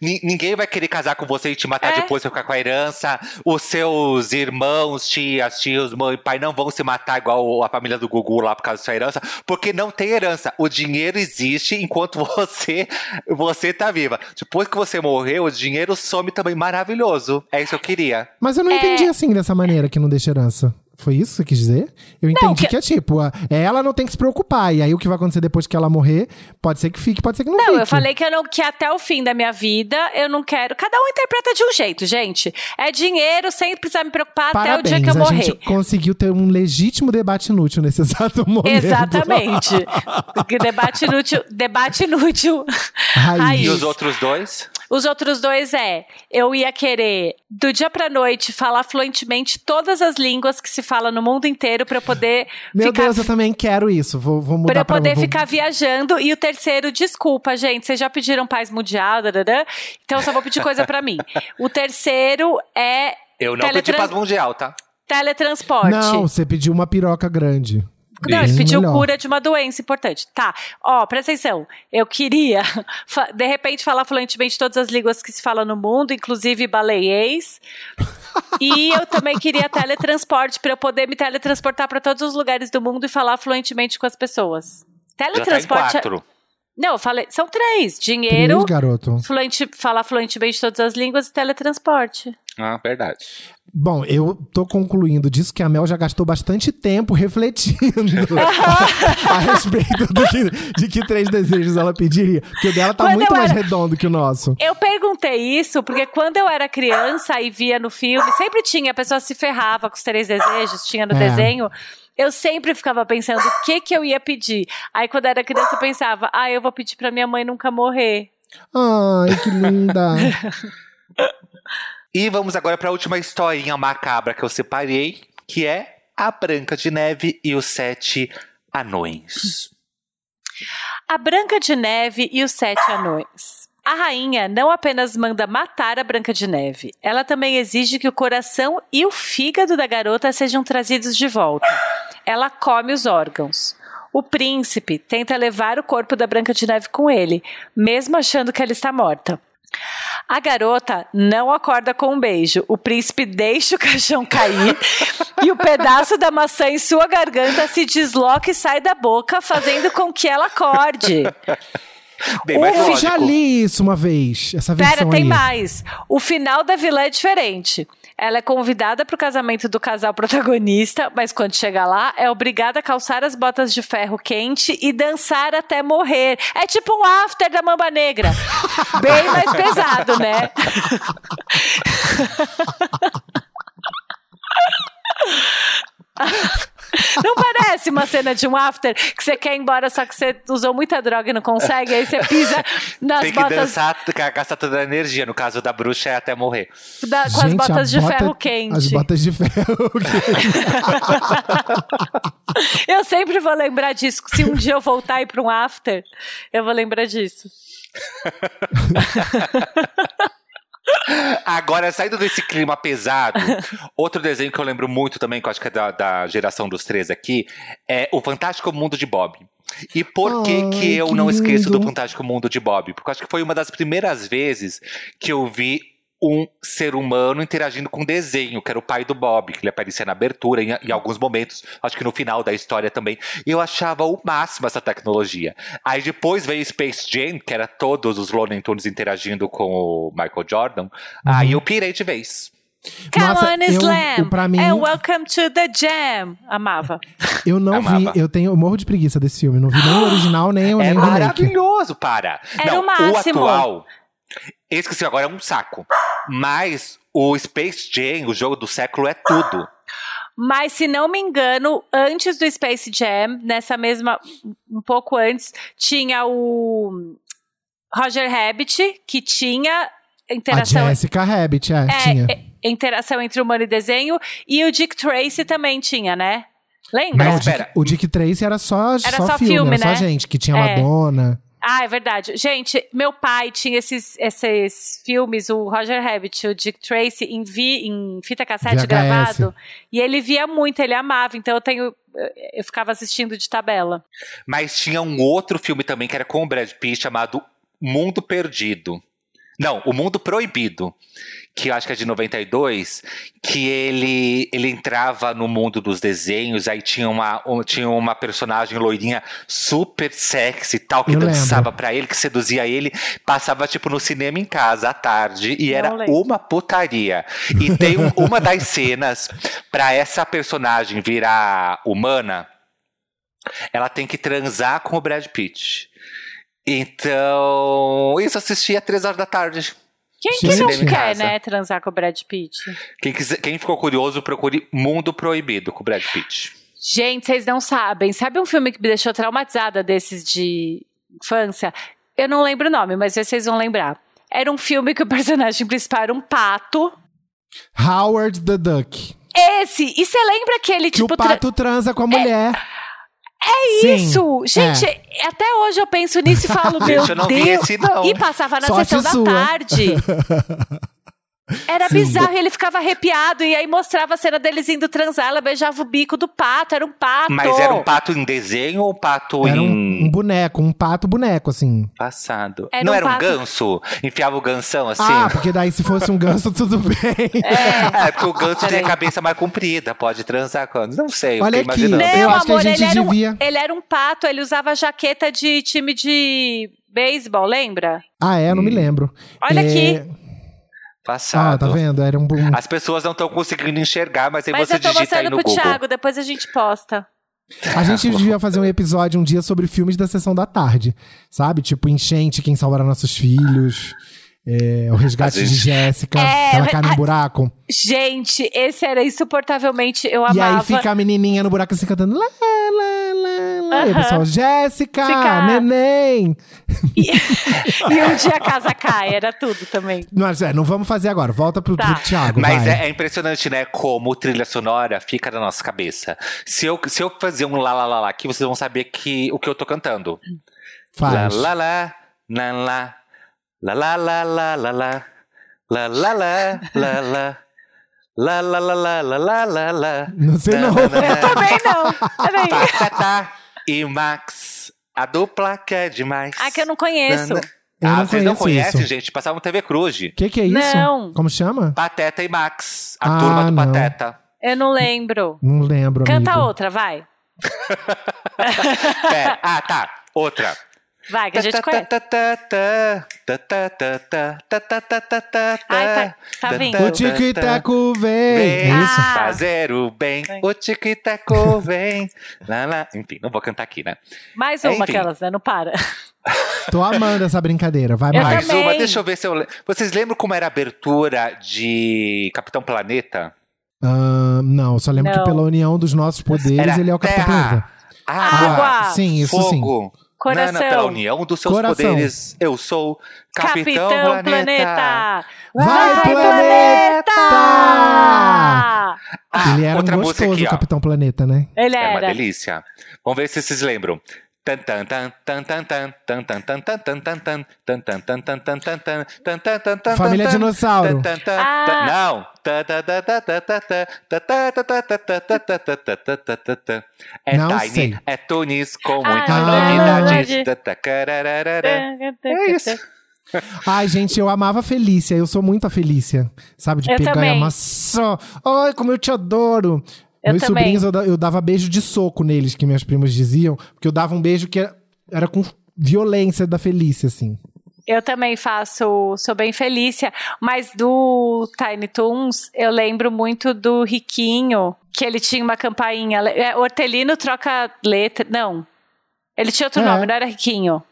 C: Ni- ninguém vai querer casar com você e te matar
B: É.
C: depois pra ficar com a herança. Os seus irmãos, tias, tios, mãe e pai não vão se matar igual a família do Gugu lá por causa da sua herança. Porque não tem herança. O dinheiro existe enquanto você, você tá viva. Depois que você morreu, o dinheiro some também maravilhoso. É isso que eu queria.
A: Mas eu não
B: É.
A: entendi assim, dessa maneira, que não deixa herança. Foi isso que você quis dizer? Eu entendi
B: que-
A: que... é tipo, a- ela não tem que se preocupar. E aí o que vai acontecer depois que ela morrer, pode ser que fique, pode ser que não, fique.
B: Não, eu falei que, eu não, que até o fim da minha vida eu não quero. Cada um interpreta de um jeito, gente. É dinheiro sem precisar me preocupar
A: Parabéns,
B: até o dia que eu
A: a
B: morrer.
A: gente conseguiu ter um legítimo debate inútil nesse exato momento.
B: Exatamente. debate inútil. Debate inútil.
A: Raiz.
B: Raiz.
C: E os outros dois?
B: Os outros dois é: eu ia querer, do dia pra noite, falar fluentemente todas as línguas que se fala no mundo inteiro pra eu poder
A: Meu
B: ficar.
A: Deus, eu também quero isso. Vou, vou mudar
B: Pra eu
A: pra
B: poder
A: vou-
B: ficar viajando. E o terceiro, desculpa, gente, vocês já pediram paz mundial, dadadã, então eu só vou pedir coisa pra mim. O terceiro é
C: Eu não pedi
B: Teletrans-
C: paz mundial, tá?
B: teletransporte.
A: Não, você pediu uma piroca grande.
B: Não, ele pediu
A: melhor.
B: cura de uma doença importante. Tá, ó, presta atenção. Eu queria, de repente, falar fluentemente todas as línguas que se fala no mundo, inclusive baleiês. e eu também queria teletransporte, para eu poder me teletransportar para todos os lugares do mundo e falar fluentemente com as pessoas.
C: Já tá em
B: Teletransporte.
C: quatro.
B: Não, eu falei, são três: dinheiro,
A: Três, garoto.
B: fluente, falar fluentemente todas as línguas e teletransporte.
C: Ah, verdade.
A: Bom, eu tô concluindo disso que a Mel já gastou bastante tempo refletindo a respeito do que- de que três desejos ela pediria. Porque o dela tá
B: Quando
A: muito
B: eu
A: mais
B: era-
A: redondo que o nosso.
B: Eu perguntei isso porque quando eu era criança e via no filme, sempre tinha, a pessoa se ferrava com os três desejos, tinha no
A: É.
B: desenho. Eu sempre ficava pensando o que que eu ia pedir. Aí quando eu era criança eu pensava, ah, eu vou pedir pra minha mãe nunca morrer.
A: Ai, que linda.
C: E vamos agora para a última historinha macabra que eu separei, que é a Branca de Neve e os Sete Anões.
B: A Branca de Neve e os Sete Anões. A rainha não apenas manda matar a Branca de Neve, ela também exige que o coração e o fígado da garota sejam trazidos de volta. Ela come os órgãos. O príncipe tenta levar o corpo da Branca de Neve com ele, mesmo achando que ela está morta. A garota não acorda com um beijo. O príncipe deixa o caixão cair e o pedaço da maçã em sua garganta se desloca e sai da boca, fazendo com que ela acorde.
C: Bem mais
A: Eu
C: lógico.
A: já li isso uma vez, essa versão
B: Pera, tem
A: aí.
B: mais. O final da vilã é diferente. Ela é convidada para o casamento do casal protagonista, mas quando chega lá, é obrigada a calçar as botas de ferro quente e dançar até morrer. É tipo um after da Mamba Negra. Bem mais pesado, né? Não parece uma cena de um after que você quer ir embora, só que você usou muita droga e não consegue, aí você pisa nas
C: Tem que
B: botas
C: dançar, gastar toda a energia. No caso da bruxa, é até morrer.
B: da- com as
A: Gente,
B: botas
A: a
B: de
A: bota-
B: ferro quente.
A: As botas de ferro quente.
B: Eu sempre vou lembrar disso. Se um dia eu voltar e ir pra um after, eu vou lembrar disso.
C: Agora, saindo desse clima pesado, outro desenho que eu lembro muito também, que eu acho que é da, da geração dos três aqui, é O Fantástico Mundo de Bob. E por que, que eu
A: que
C: não esqueço do
A: lindo.
C: Fantástico Mundo de Bob? Porque eu acho que foi uma das primeiras vezes que eu vi um ser humano interagindo com desenho, que era o pai do Bob, que ele aparecia na abertura, em, em alguns momentos, acho que no final da história também. E eu achava o máximo essa tecnologia. Aí depois veio Space Jam, que era todos os Looney Tunes interagindo com o Michael Jordan. Aí eu pirei de vez.
B: Come
A: Nossa,
B: on,
A: eu-
B: Slam!
A: o- pra mim-
B: And welcome to the jam! Amava.
A: Eu não
C: Amava.
A: vi, eu tenho eu morro de preguiça desse filme. Não vi nem o original, nem, o-
C: É
A: nem o remake.
C: maravilhoso, para.
B: Era
C: Não,
B: o máximo.
C: atual, esse que agora é um saco. Mas o Space Jam, o jogo do século, é tudo.
B: Mas, se não me engano, antes do Space Jam, nessa mesma. um pouco antes, tinha o Roger Rabbit, que tinha
A: A
B: interação.
A: Jessica Rabbit, é,
B: é,
A: tinha.
B: é, interação entre humano e desenho. E o Dick Tracy também tinha, né? Lembra?
A: Não, o. Dick, o Dick Tracy era só,
B: Era
A: só,
B: só
A: filme,
B: filme,
A: era
B: né?
A: só gente, que tinha
B: É.
A: Madonna.
B: Ah, é verdade. Gente, meu pai tinha esses, esses filmes, o Roger Rabbit, o Dick Tracy, em, vi, em fita cassete
A: VHS.
B: gravado. E ele via muito, ele amava. Então eu tenho. Eu ficava assistindo de tabela.
C: Mas tinha um outro filme também que era com o Brad Pitt chamado Mundo Perdido. Não, O Mundo Proibido, que eu acho que é de 92, que ele, ele entrava no mundo dos desenhos, aí tinha uma, um- tinha uma personagem loirinha super sexy e tal, que
A: Eu
C: dançava pra ele, que seduzia ele, passava tipo no cinema em casa à tarde, e
B: Não
C: era
B: lembro.
C: uma putaria. E tem um- uma das cenas pra essa personagem virar humana, ela tem que transar com o Brad Pitt. Então, isso assistia às três horas da tarde.
B: Quem que não quer, né, transar com o Brad Pitt?
C: Quem, quiser- quem ficou curioso, procure Mundo Proibido com o Brad Pitt.
B: Gente, vocês não sabem. Sabe um filme que me deixou traumatizada desses de infância? Eu não lembro o nome, mas vocês vão lembrar. Era um filme que o personagem principal era um pato.
A: Howard the Duck.
B: Esse! E você lembra que ele,
A: Que
B: tipo,
A: o pato transa com a mulher.
B: É
A: Sim,
B: isso! Gente, até hoje eu penso nisso e falo,
C: Gente,
B: meu
C: eu não vi
B: Deus.
C: esse, não.
B: E passava na
A: Sorte
B: sessão da
A: sua.
B: tarde. Era
A: Sim.
B: bizarro e ele ficava arrepiado. E aí mostrava a cena deles indo transar. Ela beijava o bico do pato. Era um pato.
C: Mas era um pato em desenho ou um pato
A: Era um,
C: em
A: um boneco, um pato boneco, assim.
C: passado?
B: Era
C: não
B: um
C: era um
B: pato-
C: ganso? Enfiava o gansão assim?
A: Ah, porque daí se fosse um ganso, tudo bem.
C: É, porque o ganso tem a cabeça mais comprida, pode transar quando? Não sei, eu
A: Olha
C: fiquei
A: aqui.
C: imaginando.
B: Não,
A: Eu acho que a
B: amor,
A: gente
B: ele, era
A: devia-
B: um, ele era um pato. Ele usava jaqueta de time de beisebol, lembra?
A: Ah, é? Eu não me lembro.
B: Olha
A: É,
B: aqui.
C: Passado.
A: Ah, tá vendo? Era um, um-
C: As pessoas não estão conseguindo enxergar, mas aí
B: Mas
C: você
B: eu tô
C: digita aí
B: mostrando
C: no
B: pro
C: Google.
B: Thiago. Depois a gente posta.
A: A gente devia fazer um episódio um dia sobre filmes da sessão da tarde. Sabe? Tipo, Enchente, Quem Salvará Nossos Filhos. É, o Resgate de Jéssica,
B: É,
A: que ela cai num buraco.
B: Gente, esse era insuportavelmente. Eu
A: E
B: amava.
A: aí fica a menininha no buraco assim cantando. Lá, lá, lá, lá. E o
B: Aham.
A: pessoal, Jéssica,
B: Fica-
A: neném.
B: E um dia a casa cai, era tudo também.
A: Mas é, não vamos fazer agora. Volta pro,
B: Tá.
A: pro Thiago.
C: Mas é, é impressionante, né? Como trilha sonora fica na nossa cabeça. Se eu, se eu fazer um lá lá lá lá aqui, vocês vão saber que, o que eu tô cantando.
A: Faz.
C: Lá lá lá, lá lá, La la la la la la. La la la la la. La la la la la la la la.
A: Não sei não.
B: Também não. Peraí.
C: Patata e Max. A dupla que é demais.
B: Ah, que eu não conheço.
A: Eu
C: ah,
A: não
C: vocês não conhecem,
A: isso.
C: gente? Passavam TV Cruz.
A: O que, que é isso?
B: Não.
A: Como chama?
C: Pateta e Max. A
A: Ah,
C: turma do
A: não.
C: Pateta.
B: Eu não lembro.
A: Não lembro,
B: Canta
A: amigo.
B: outra, vai.
C: Pera. Ah, tá. Outra.
B: Vai, que a gente conhece. Ai, tá- tá vindo.
A: O Tico Teco vem.
C: Vem
A: isso?
B: Ah.
C: fazer o bem, o tico-teco vem. Lá, lá. Enfim, não vou cantar aqui, né?
B: Mais uma
C: Enfim.
B: aquelas, né? Não para.
A: Tô amando essa brincadeira. Vai
B: Eu
A: mais.
C: Mais uma, deixa eu ver se eu. le- Vocês lembram como era a abertura de Capitão Planeta?
A: Ah, não, só lembro
B: Não.
A: que pela união dos nossos poderes
C: Era
A: ele é o Capitão Planeta.
C: terra, água,
B: Água.
A: Sim, isso sim.
C: fogo.
B: Coração.
C: Não, não, pela união dos seus
A: Coração.
C: poderes, eu sou Capitão,
B: Capitão
C: Planeta.
B: Planeta.
A: Vai,
B: Planeta!
C: Ah,
A: ele era um
C: outra música
A: gostoso,
C: aqui,
A: o
C: ó.
A: Capitão Planeta, né?
B: Ele
C: É uma
B: era.
C: delícia. Vamos ver se vocês lembram.
A: Família dinossauro.
C: Não. É Tiny, é Tunis com
B: muita
C: novidade.
A: É
C: isso.
A: Ai, gente, eu amava a Felícia. Eu sou muito a Felícia. Sabe, de
B: eu
A: pegar
B: também.
A: e amassar. Ai, como eu te adoro.
B: Eu
A: Meus
B: também.
A: sobrinhos, eu, eu dava beijo de soco neles, que minhas primas diziam. Porque eu dava um beijo que era, era com violência da Felícia, assim.
B: Eu também faço, sou bem Felícia, mas do Tiny Toons eu lembro muito do Riquinho, que ele tinha uma campainha. É, Hortelino troca letra. Não. Ele tinha outro
A: É.
B: nome, não era Riquinho.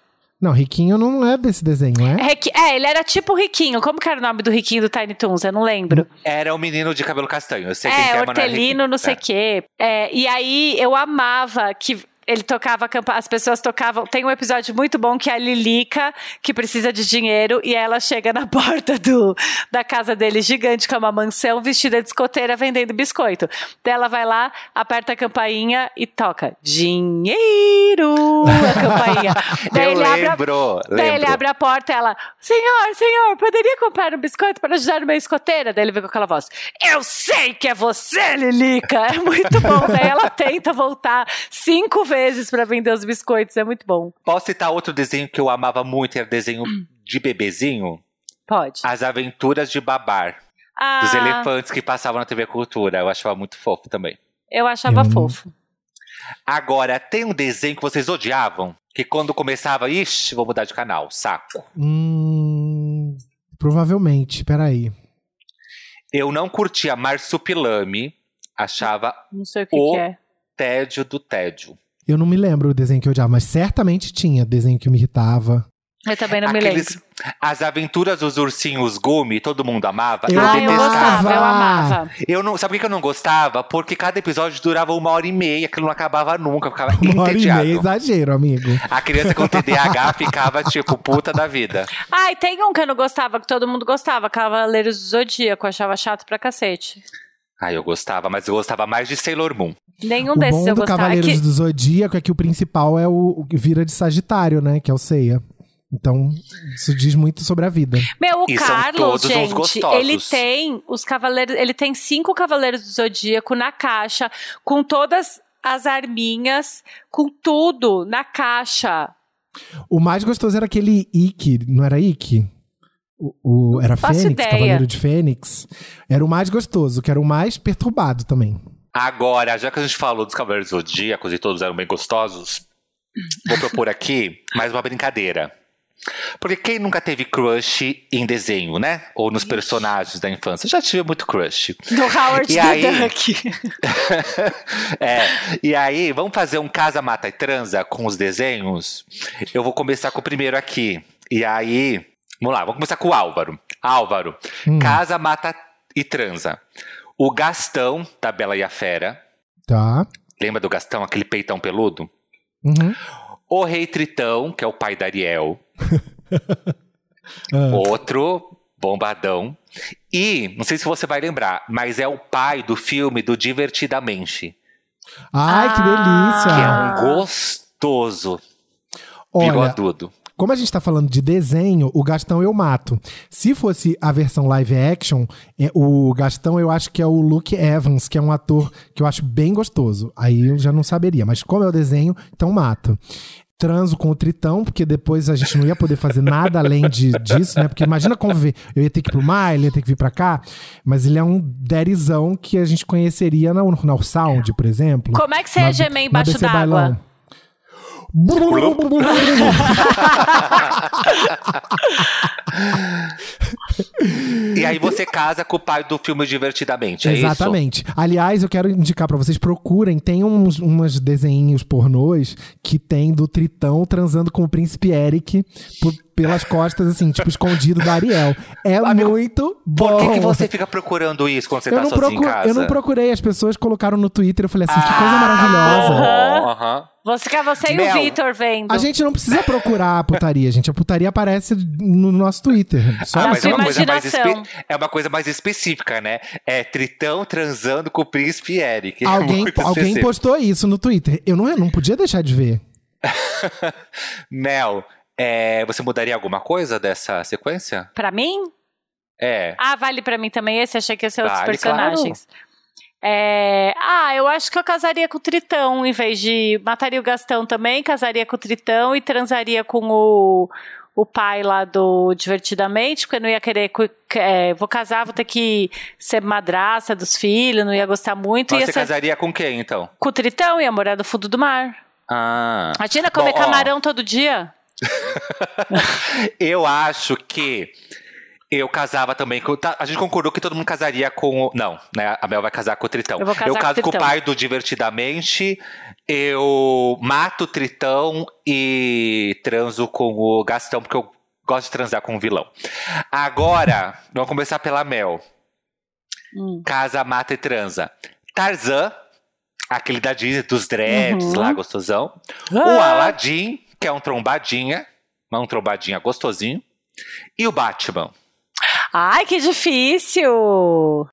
A: Não, Riquinho não é desse desenho, é?
B: Requi- É, ele era tipo Riquinho. Como que era o nome do Riquinho do Tiny Toons? Eu não lembro.
C: Era um menino de cabelo castanho. Eu sei quem que
B: É,
C: é,
B: hortelino, não sei o
C: É.
B: quê. É, e aí eu amava que ele tocava as pessoas tocavam. Tem um episódio muito bom que é a Lilica, que precisa de dinheiro, e ela chega na porta do, da casa dele, gigante, que é uma mansão, vestida de escoteira, vendendo biscoito. Daí ela vai lá, aperta a campainha e toca dinheiro, a campainha. Daí
C: Eu
B: ele abre a
C: lembro,
B: Daí ele
C: lembro.
B: abre a porta e ela, senhor, senhor, poderia comprar um biscoito para ajudar numa escoteira? Daí ele vem com aquela voz, eu sei que é você, Lilica! É muito bom. Daí ela tenta voltar cinco vezes para vender os biscoitos, é muito bom.
C: Posso citar outro desenho que eu amava muito, era desenho de bebezinho?
B: Pode.
C: As Aventuras de Babar.
B: Ah,
C: Dos elefantes que passavam na TV Cultura. Eu achava muito fofo também.
B: eu achava
A: Eu
B: fofo.
C: Agora, tem um desenho que vocês odiavam? Que quando começava, ixi, vou mudar de canal, saco.
A: Hum, provavelmente, peraí.
C: Eu não curtia Marsupilame, achava
B: Não sei o que,
C: O-
B: que é.
C: tédio do tédio.
A: Eu não me lembro o desenho que eu odiava, mas certamente tinha desenho que me irritava.
B: Eu também não me
C: Aqueles-
B: lembro.
C: As aventuras dos ursinhos Gumi, todo mundo amava.
A: Eu
B: ah, eu
C: detestava.
B: gostava, eu amava.
C: Eu não, sabe por que eu não gostava? Porque cada episódio durava uma hora e meia, aquilo não acabava nunca, ficava
A: Uma hora e meia, exagero, amigo.
C: A criança com TDAH ficava tipo puta da vida.
B: Ai, tem um que eu não gostava, que todo mundo gostava, Cavaleiros do Zodíaco, eu achava chato pra cacete.
C: Ah, eu gostava, mas eu gostava mais de Sailor Moon.
B: Nenhum
A: o
B: desses
A: bom
B: eu
A: do
B: gostava. É
A: Cavaleiros
B: que-
A: do Zodíaco é que o principal é o, o que vira de Sagitário, né? Que é o Ceia. Então, isso diz muito sobre a vida.
B: Meu, o
C: E são
B: Carlos, gente,
C: gostosos.
B: ele tem os cavaleiros, ele tem cinco cavaleiros do zodíaco na caixa, com todas as arminhas, com tudo na caixa.
A: O mais gostoso era aquele Ikki, não era Ikki? O, o- era
B: faço
A: Fênix,
B: ideia.
A: Cavaleiro de Fênix. Era o mais gostoso, que era o mais perturbado também.
C: Agora, já que a gente falou dos Cavaleiros Zodíacos e todos eram bem gostosos, vou propor aqui mais uma brincadeira. Porque quem nunca teve crush em desenho, né? Ou nos personagens da infância? Já tive muito crush.
B: Do Howard
C: E
B: the
C: aí?
B: Duck.
C: é, e aí, vamos fazer um casa, mata e transa com os desenhos? Eu vou começar com o primeiro aqui. E aí, vamos lá, vamos começar com o Álvaro. Álvaro,
A: Hum.
C: casa, mata e transa. O Gastão, da Bela e a Fera.
A: Tá.
C: Lembra do Gastão, aquele peitão peludo?
A: Uhum.
C: O Rei Tritão, que é o pai da Ariel.
A: Ah,
C: Outro bombadão. E, não sei se você vai lembrar, mas é o pai do filme do Divertidamente.
A: Ai, que
B: Ah.
C: Que é
A: delícia!
C: um gostoso
A: Olha,
C: bigodudo.
A: Como a gente tá falando de desenho, o Gastão eu mato. Se fosse a versão live action, é, o Gastão eu acho que é o Luke Evans, que é um ator que eu acho bem gostoso. Aí eu já não saberia, mas como é o desenho, então mato transo com o Tritão, porque depois a gente não ia poder fazer nada além de, disso, né? Porque imagina conviver. Eu ia ter que ir pro mar, ele ia ter que vir pra cá. Mas ele é um derizão que a gente conheceria no, no Sound, por exemplo.
B: Como é que você ia gemer embaixo d'água?
C: E aí você casa com o pai do filme Divertidamente, é
A: Exatamente. Aliás, eu quero indicar pra vocês, procurem, tem uns umas desenhinhos pornôs que tem do Tritão transando com o príncipe Eric por- pelas costas, assim, tipo, escondido da Ariel. É
C: Amigo,
A: muito
C: isso?
A: bom.
C: Por que, que você fica procurando isso quando você
A: eu
C: tá sozinho em casa?
A: eu não procurei, as pessoas colocaram no Twitter, eu falei assim, que
C: Ah,
A: coisa maravilhosa.
C: bom, aham.
B: Você fica você e
C: Mel.
B: o Vitor vendo.
A: A gente não precisa procurar a putaria, gente. A putaria aparece no nosso Twitter. Só
C: Ah, mas é uma, coisa mais espe- é uma coisa mais específica, né? É Tritão transando com o príncipe Eric. É
A: Alguém,
C: muito
A: alguém postou isso no Twitter. Eu não, eu não podia deixar de ver.
C: Mel, é, você mudaria alguma coisa dessa sequência?
B: Pra mim?
C: É.
B: Ah, vale pra mim também esse? Achei que ia ser outros
C: Vale,
B: personagens. É, Ah, eu acho que eu casaria com o Tritão, em vez de. Mataria o Gastão também, casaria com o Tritão e transaria com o, o pai lá do Divertidamente, porque eu não ia querer. é, vou casar, vou ter que ser madraça dos filhos, não ia gostar muito.
C: Mas você
B: ser
C: casaria com quem, então?
B: com o Tritão, ia morar no fundo do mar.
C: Ah.
B: Imagina comer
C: Bom, ó.
B: camarão todo dia.
C: Eu acho que eu casava também com. tá, a gente concordou que todo mundo casaria com. o- Não, né? A Mel vai casar com o Tritão.
B: Eu vou casar com o
C: caso com o
B: Tritão.
C: pai do Divertidamente. Eu mato o Tritão e transo com o Gastão, porque eu gosto de transar com o vilão. Agora, vamos começar pela Mel.
B: Hum.
C: Casa, mata e transa. Tarzan, aquele da Disney, dos dreads
B: Uhum.
C: lá, gostosão. O
B: Ah.
C: Aladdin, que é um trombadinha, mas um trombadinha gostosinho. E o Batman.
B: Ai, que difícil!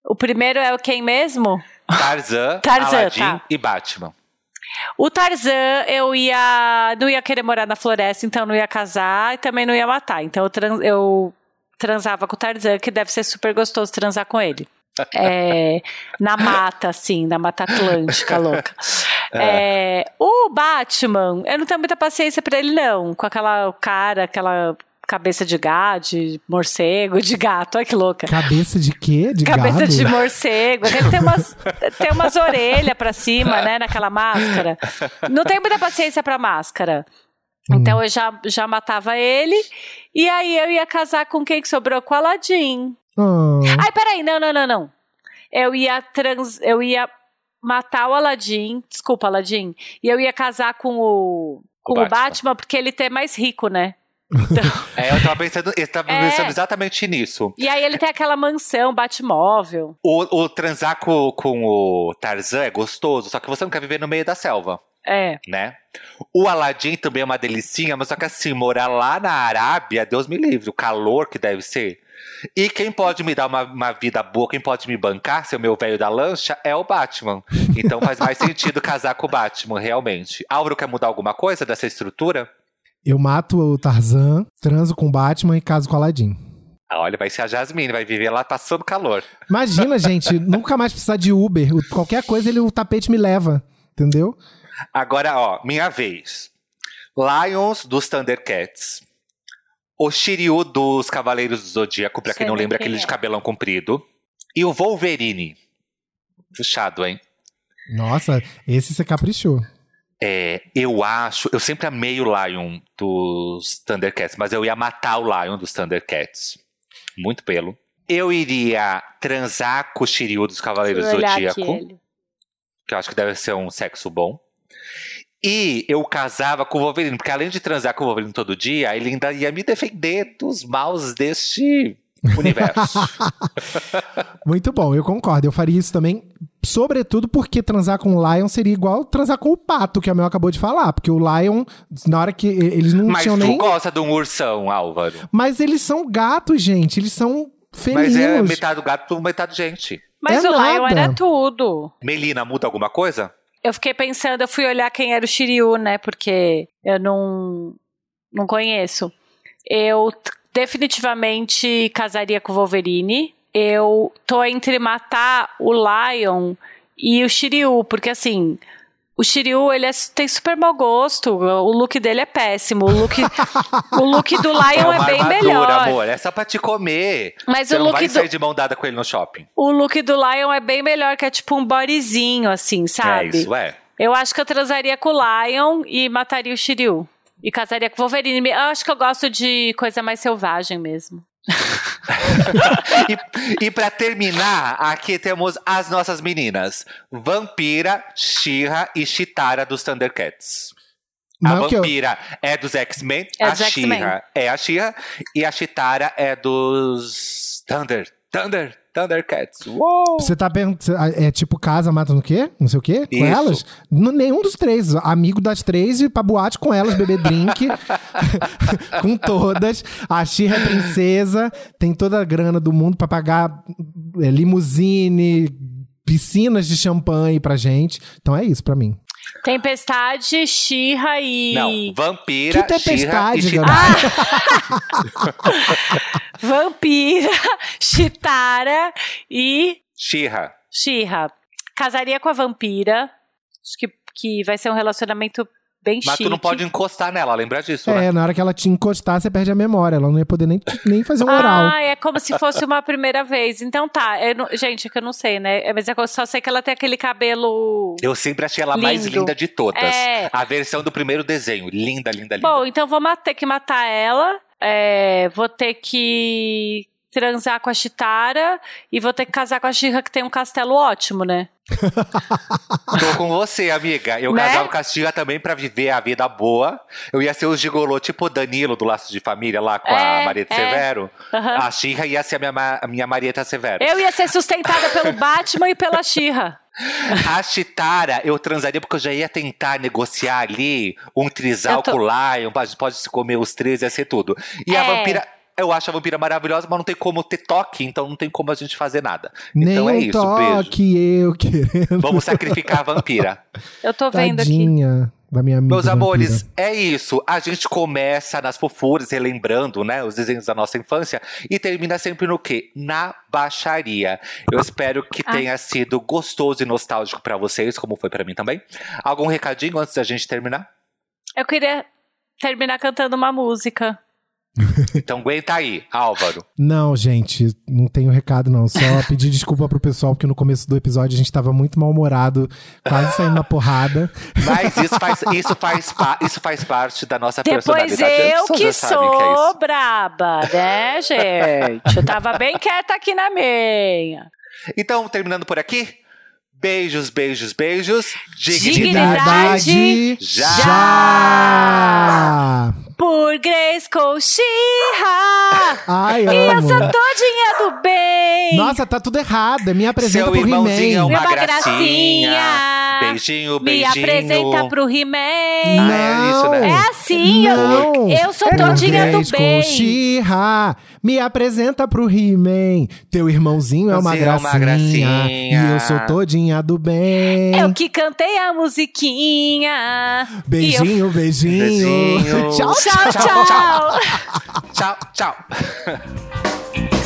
B: O primeiro é o quem mesmo?
C: Tarzan,
B: Tarzan,
C: Aladdin
B: tá.
C: e Batman.
B: O Tarzan, eu ia. Não ia querer morar na floresta, então não ia casar e também não ia matar. Então eu, tran- eu transava com o Tarzan, que deve ser super gostoso transar com ele. É, na mata, assim, na mata atlântica, louca. É, o Batman, eu não tenho muita paciência pra ele, não. Com aquela cara, aquela cabeça de gato, de morcego, de gato, olha que louca.
A: Cabeça de quê? De
B: Cabeça
A: gado?
B: de morcego. Ele tem umas, tem umas orelhas pra cima, né? Naquela máscara. Não tenho muita paciência pra máscara. Então eu já, já matava ele. E aí eu ia casar com quem que sobrou? Com o Aladdin.
A: Ah,
B: Ai, peraí, não, não, não, não. Eu ia trans. Eu ia matar o Aladdin. Desculpa, Aladdin. E eu ia casar com o. Com o
C: Batman.
B: Batman, porque ele é mais rico, né?
C: É, eu tava pensando, eu tava
B: É.
C: pensando exatamente nisso.
B: E aí ele tem aquela mansão, Batmóvel.
C: O, o transar com, com o Tarzan é gostoso, só que você não quer viver no meio da selva.
B: É.
C: né? O Aladdin também é uma delicinha, mas só que assim, morar lá na Arábia, Deus me livre, o calor que deve ser. E quem pode me dar uma, uma vida boa, quem pode me bancar, ser o meu velho da lancha, é o Batman. Então faz mais sentido casar com o Batman, realmente. Álvaro quer mudar alguma coisa dessa estrutura?
A: Eu mato o Tarzan, transo com o Batman e caso com o Aladdin.
C: Ah, olha, vai ser a Jasmine, vai viver lá passando calor.
A: Imagina, gente, nunca mais precisar de Uber. Qualquer coisa, ele, o tapete me leva. Entendeu?
C: Agora, ó, minha vez. Lions dos Thundercats. O Shiryu dos Cavaleiros do Zodíaco, pra
B: Sei
C: quem não lembra,
B: quem
C: aquele
B: é.
C: de cabelão comprido. E o Wolverine. Puxado, hein?
A: Nossa, esse você caprichou.
C: É, eu acho. Eu sempre amei o Lion dos Thundercats, mas eu ia matar o Lion dos Thundercats. Muito pelo. Eu iria transar com o Shiryu dos Cavaleiros do Zodíaco, que eu acho que deve ser um sexo bom. E eu casava com o Wolverine, porque além de transar com o Wolverine todo dia, ele ainda ia me defender dos maus deste universo.
A: Muito bom, eu concordo. Eu faria isso também, sobretudo porque transar com o Lion seria igual transar com o pato, que a Mel acabou de falar. Porque o Lion, na hora que eles não
C: Mas
A: tinham
C: tu
A: nem.
C: gosta de um ursão, Álvaro.
A: Mas eles são gatos, gente. Eles são felinos.
C: Mas é metade gato, metade gente.
B: Mas
A: É
B: o Lion
A: nada.
B: era tudo.
C: Melina, muda alguma coisa?
B: Eu fiquei pensando, eu fui olhar quem era o Shiryu, né? Porque eu não. Não conheço. Eu definitivamente casaria com o Wolverine. Eu tô entre matar o Lion e o Shiryu, porque assim, o Shiryu, ele é- tem super mau gosto, o look dele é péssimo, o look, o look do Lion é,
C: uma
B: bem
C: armadura,
B: melhor.
C: amor. É só pra te comer.
B: Mas
C: Você
B: o
C: não
B: look
C: vai
B: do-
C: sair de mão dada com ele no shopping.
B: O look do Lion é bem melhor, que é tipo um bodyzinho, assim, sabe?
C: É isso, é.
B: Eu acho que eu transaria com o Lion e mataria o Shiryu. E casaria com o Wolverine. Eu acho que eu gosto de coisa mais selvagem mesmo.
C: e, e pra terminar, aqui temos as nossas meninas: Vampira, Shira e Chitara dos Thundercats. A
A: Não, eu-
C: Vampira é dos X-Men,
B: É
C: a. Shira é a Shira e a Chitara é dos Thunder, Thunder, Thundercats. Uou!
A: Você tá perguntando. É tipo casa mata no quê? Não sei o quê? Com
C: Isso.
A: elas? N- nenhum dos três. Amigo das três e pra boate com elas, beber drink. com todas. A Xirra é princesa, tem toda a grana do mundo pra pagar é, limusine, piscinas de champanhe pra gente. Então é isso pra mim.
B: Tempestade, Shira e.
C: Não, Vampira,
A: Que
C: Shira e
A: tempestade,
C: Chitara.
B: Vampira, Chitara e
C: Shira.
B: Shira. Casaria com a vampira. Acho que, que vai ser um relacionamento bem
C: Mas
B: chique.
C: tu não pode encostar nela, lembra disso, né?
A: É, na hora que ela te encostar, você perde a memória. Ela não ia poder nem, nem fazer um oral.
B: Ah, é como se fosse uma primeira vez. Então tá. não- gente, é que eu não sei, né? É, Mas eu só sei que ela tem aquele cabelo.
C: Eu sempre achei ela mais
B: Lindo.
C: linda de todas.
B: É.
C: A versão do primeiro desenho. Linda, linda, linda.
B: Bom, então vou ter que matar ela. é, vou ter que transar com a Chitara e vou ter que casar com a Shira que tem um castelo ótimo, né?
C: Tô com você, amiga. Eu
B: Né?
C: casava com a Tia também pra viver a vida boa. Eu ia ser o gigolô, tipo o Danilo do Laço de Família lá com
B: É,
C: a Marieta
B: é.
C: Severo.
B: Aham.
C: A Xirra ia ser a minha, a minha Marieta Severo.
B: Eu ia ser sustentada pelo Batman e pela Shira.
C: A Chitara, eu transaria porque eu já ia tentar negociar ali um trisal
B: tô-
C: com o Lion, pode, pode se comer os três, ia ser tudo. E a
B: É.
C: vampira, eu acho a vampira maravilhosa, mas não tem como ter toque, então não tem como a gente fazer nada.
A: Nem
C: então é isso, beijo.
A: toque eu querendo.
C: Vamos sacrificar a vampira.
B: Eu tô vendo aqui.
A: Tadinha da minha amiga.
C: Meus
A: vampira.
C: amores, é isso. A gente começa nas fofuras, relembrando, né, os desenhos da nossa infância e termina sempre no quê? Na baixaria. Eu espero que
B: Ah.
C: tenha sido gostoso e nostálgico pra vocês, como foi pra mim também. Algum recadinho antes da gente terminar?
B: Eu queria terminar cantando uma música.
C: Então aguenta aí, Álvaro.
A: Não, gente, não tenho recado, não. Só pedir desculpa pro pessoal, porque no começo do episódio a gente tava muito mal-humorado, quase saindo na porrada.
C: Mas isso faz, isso faz, isso faz parte da nossa
B: Depois
C: personalidade. As
B: eu que
C: sabem que é
B: sou braba, né, gente? Eu tava bem quieta aqui na minha.
C: Então, terminando por aqui. Beijos, beijos, beijos.
B: Dignidade.
A: Dignidade
C: já.
A: já!
B: Por Grace Colchira.
A: Ai,
B: E eu sou todinha do bem.
A: Nossa, tá tudo errado. Me apresenta
C: Seu
A: pro
C: irmãozinho é uma
B: Uma
C: gracinha.
B: gracinha.
C: Beijinho,
B: Me
C: beijinho.
B: apresenta pro He-Man.
C: Ah, é isso, né?
B: É assim, eu,
A: Não.
B: eu sou
A: Por
B: todinha do
A: Grace
B: bem.
A: Colchira, me apresenta pro He-Man. Teu irmãozinho é uma
C: Irmãozinho é uma
A: gracinha.
C: gracinha.
A: E eu sou todinha do bem.
B: Eu que cantei a musiquinha.
A: Beijinho, beijinho.
C: Beijinho.
A: tchau,
B: eu... Tchau,
C: Tchau,
B: tchau.
C: Tchau, tchau.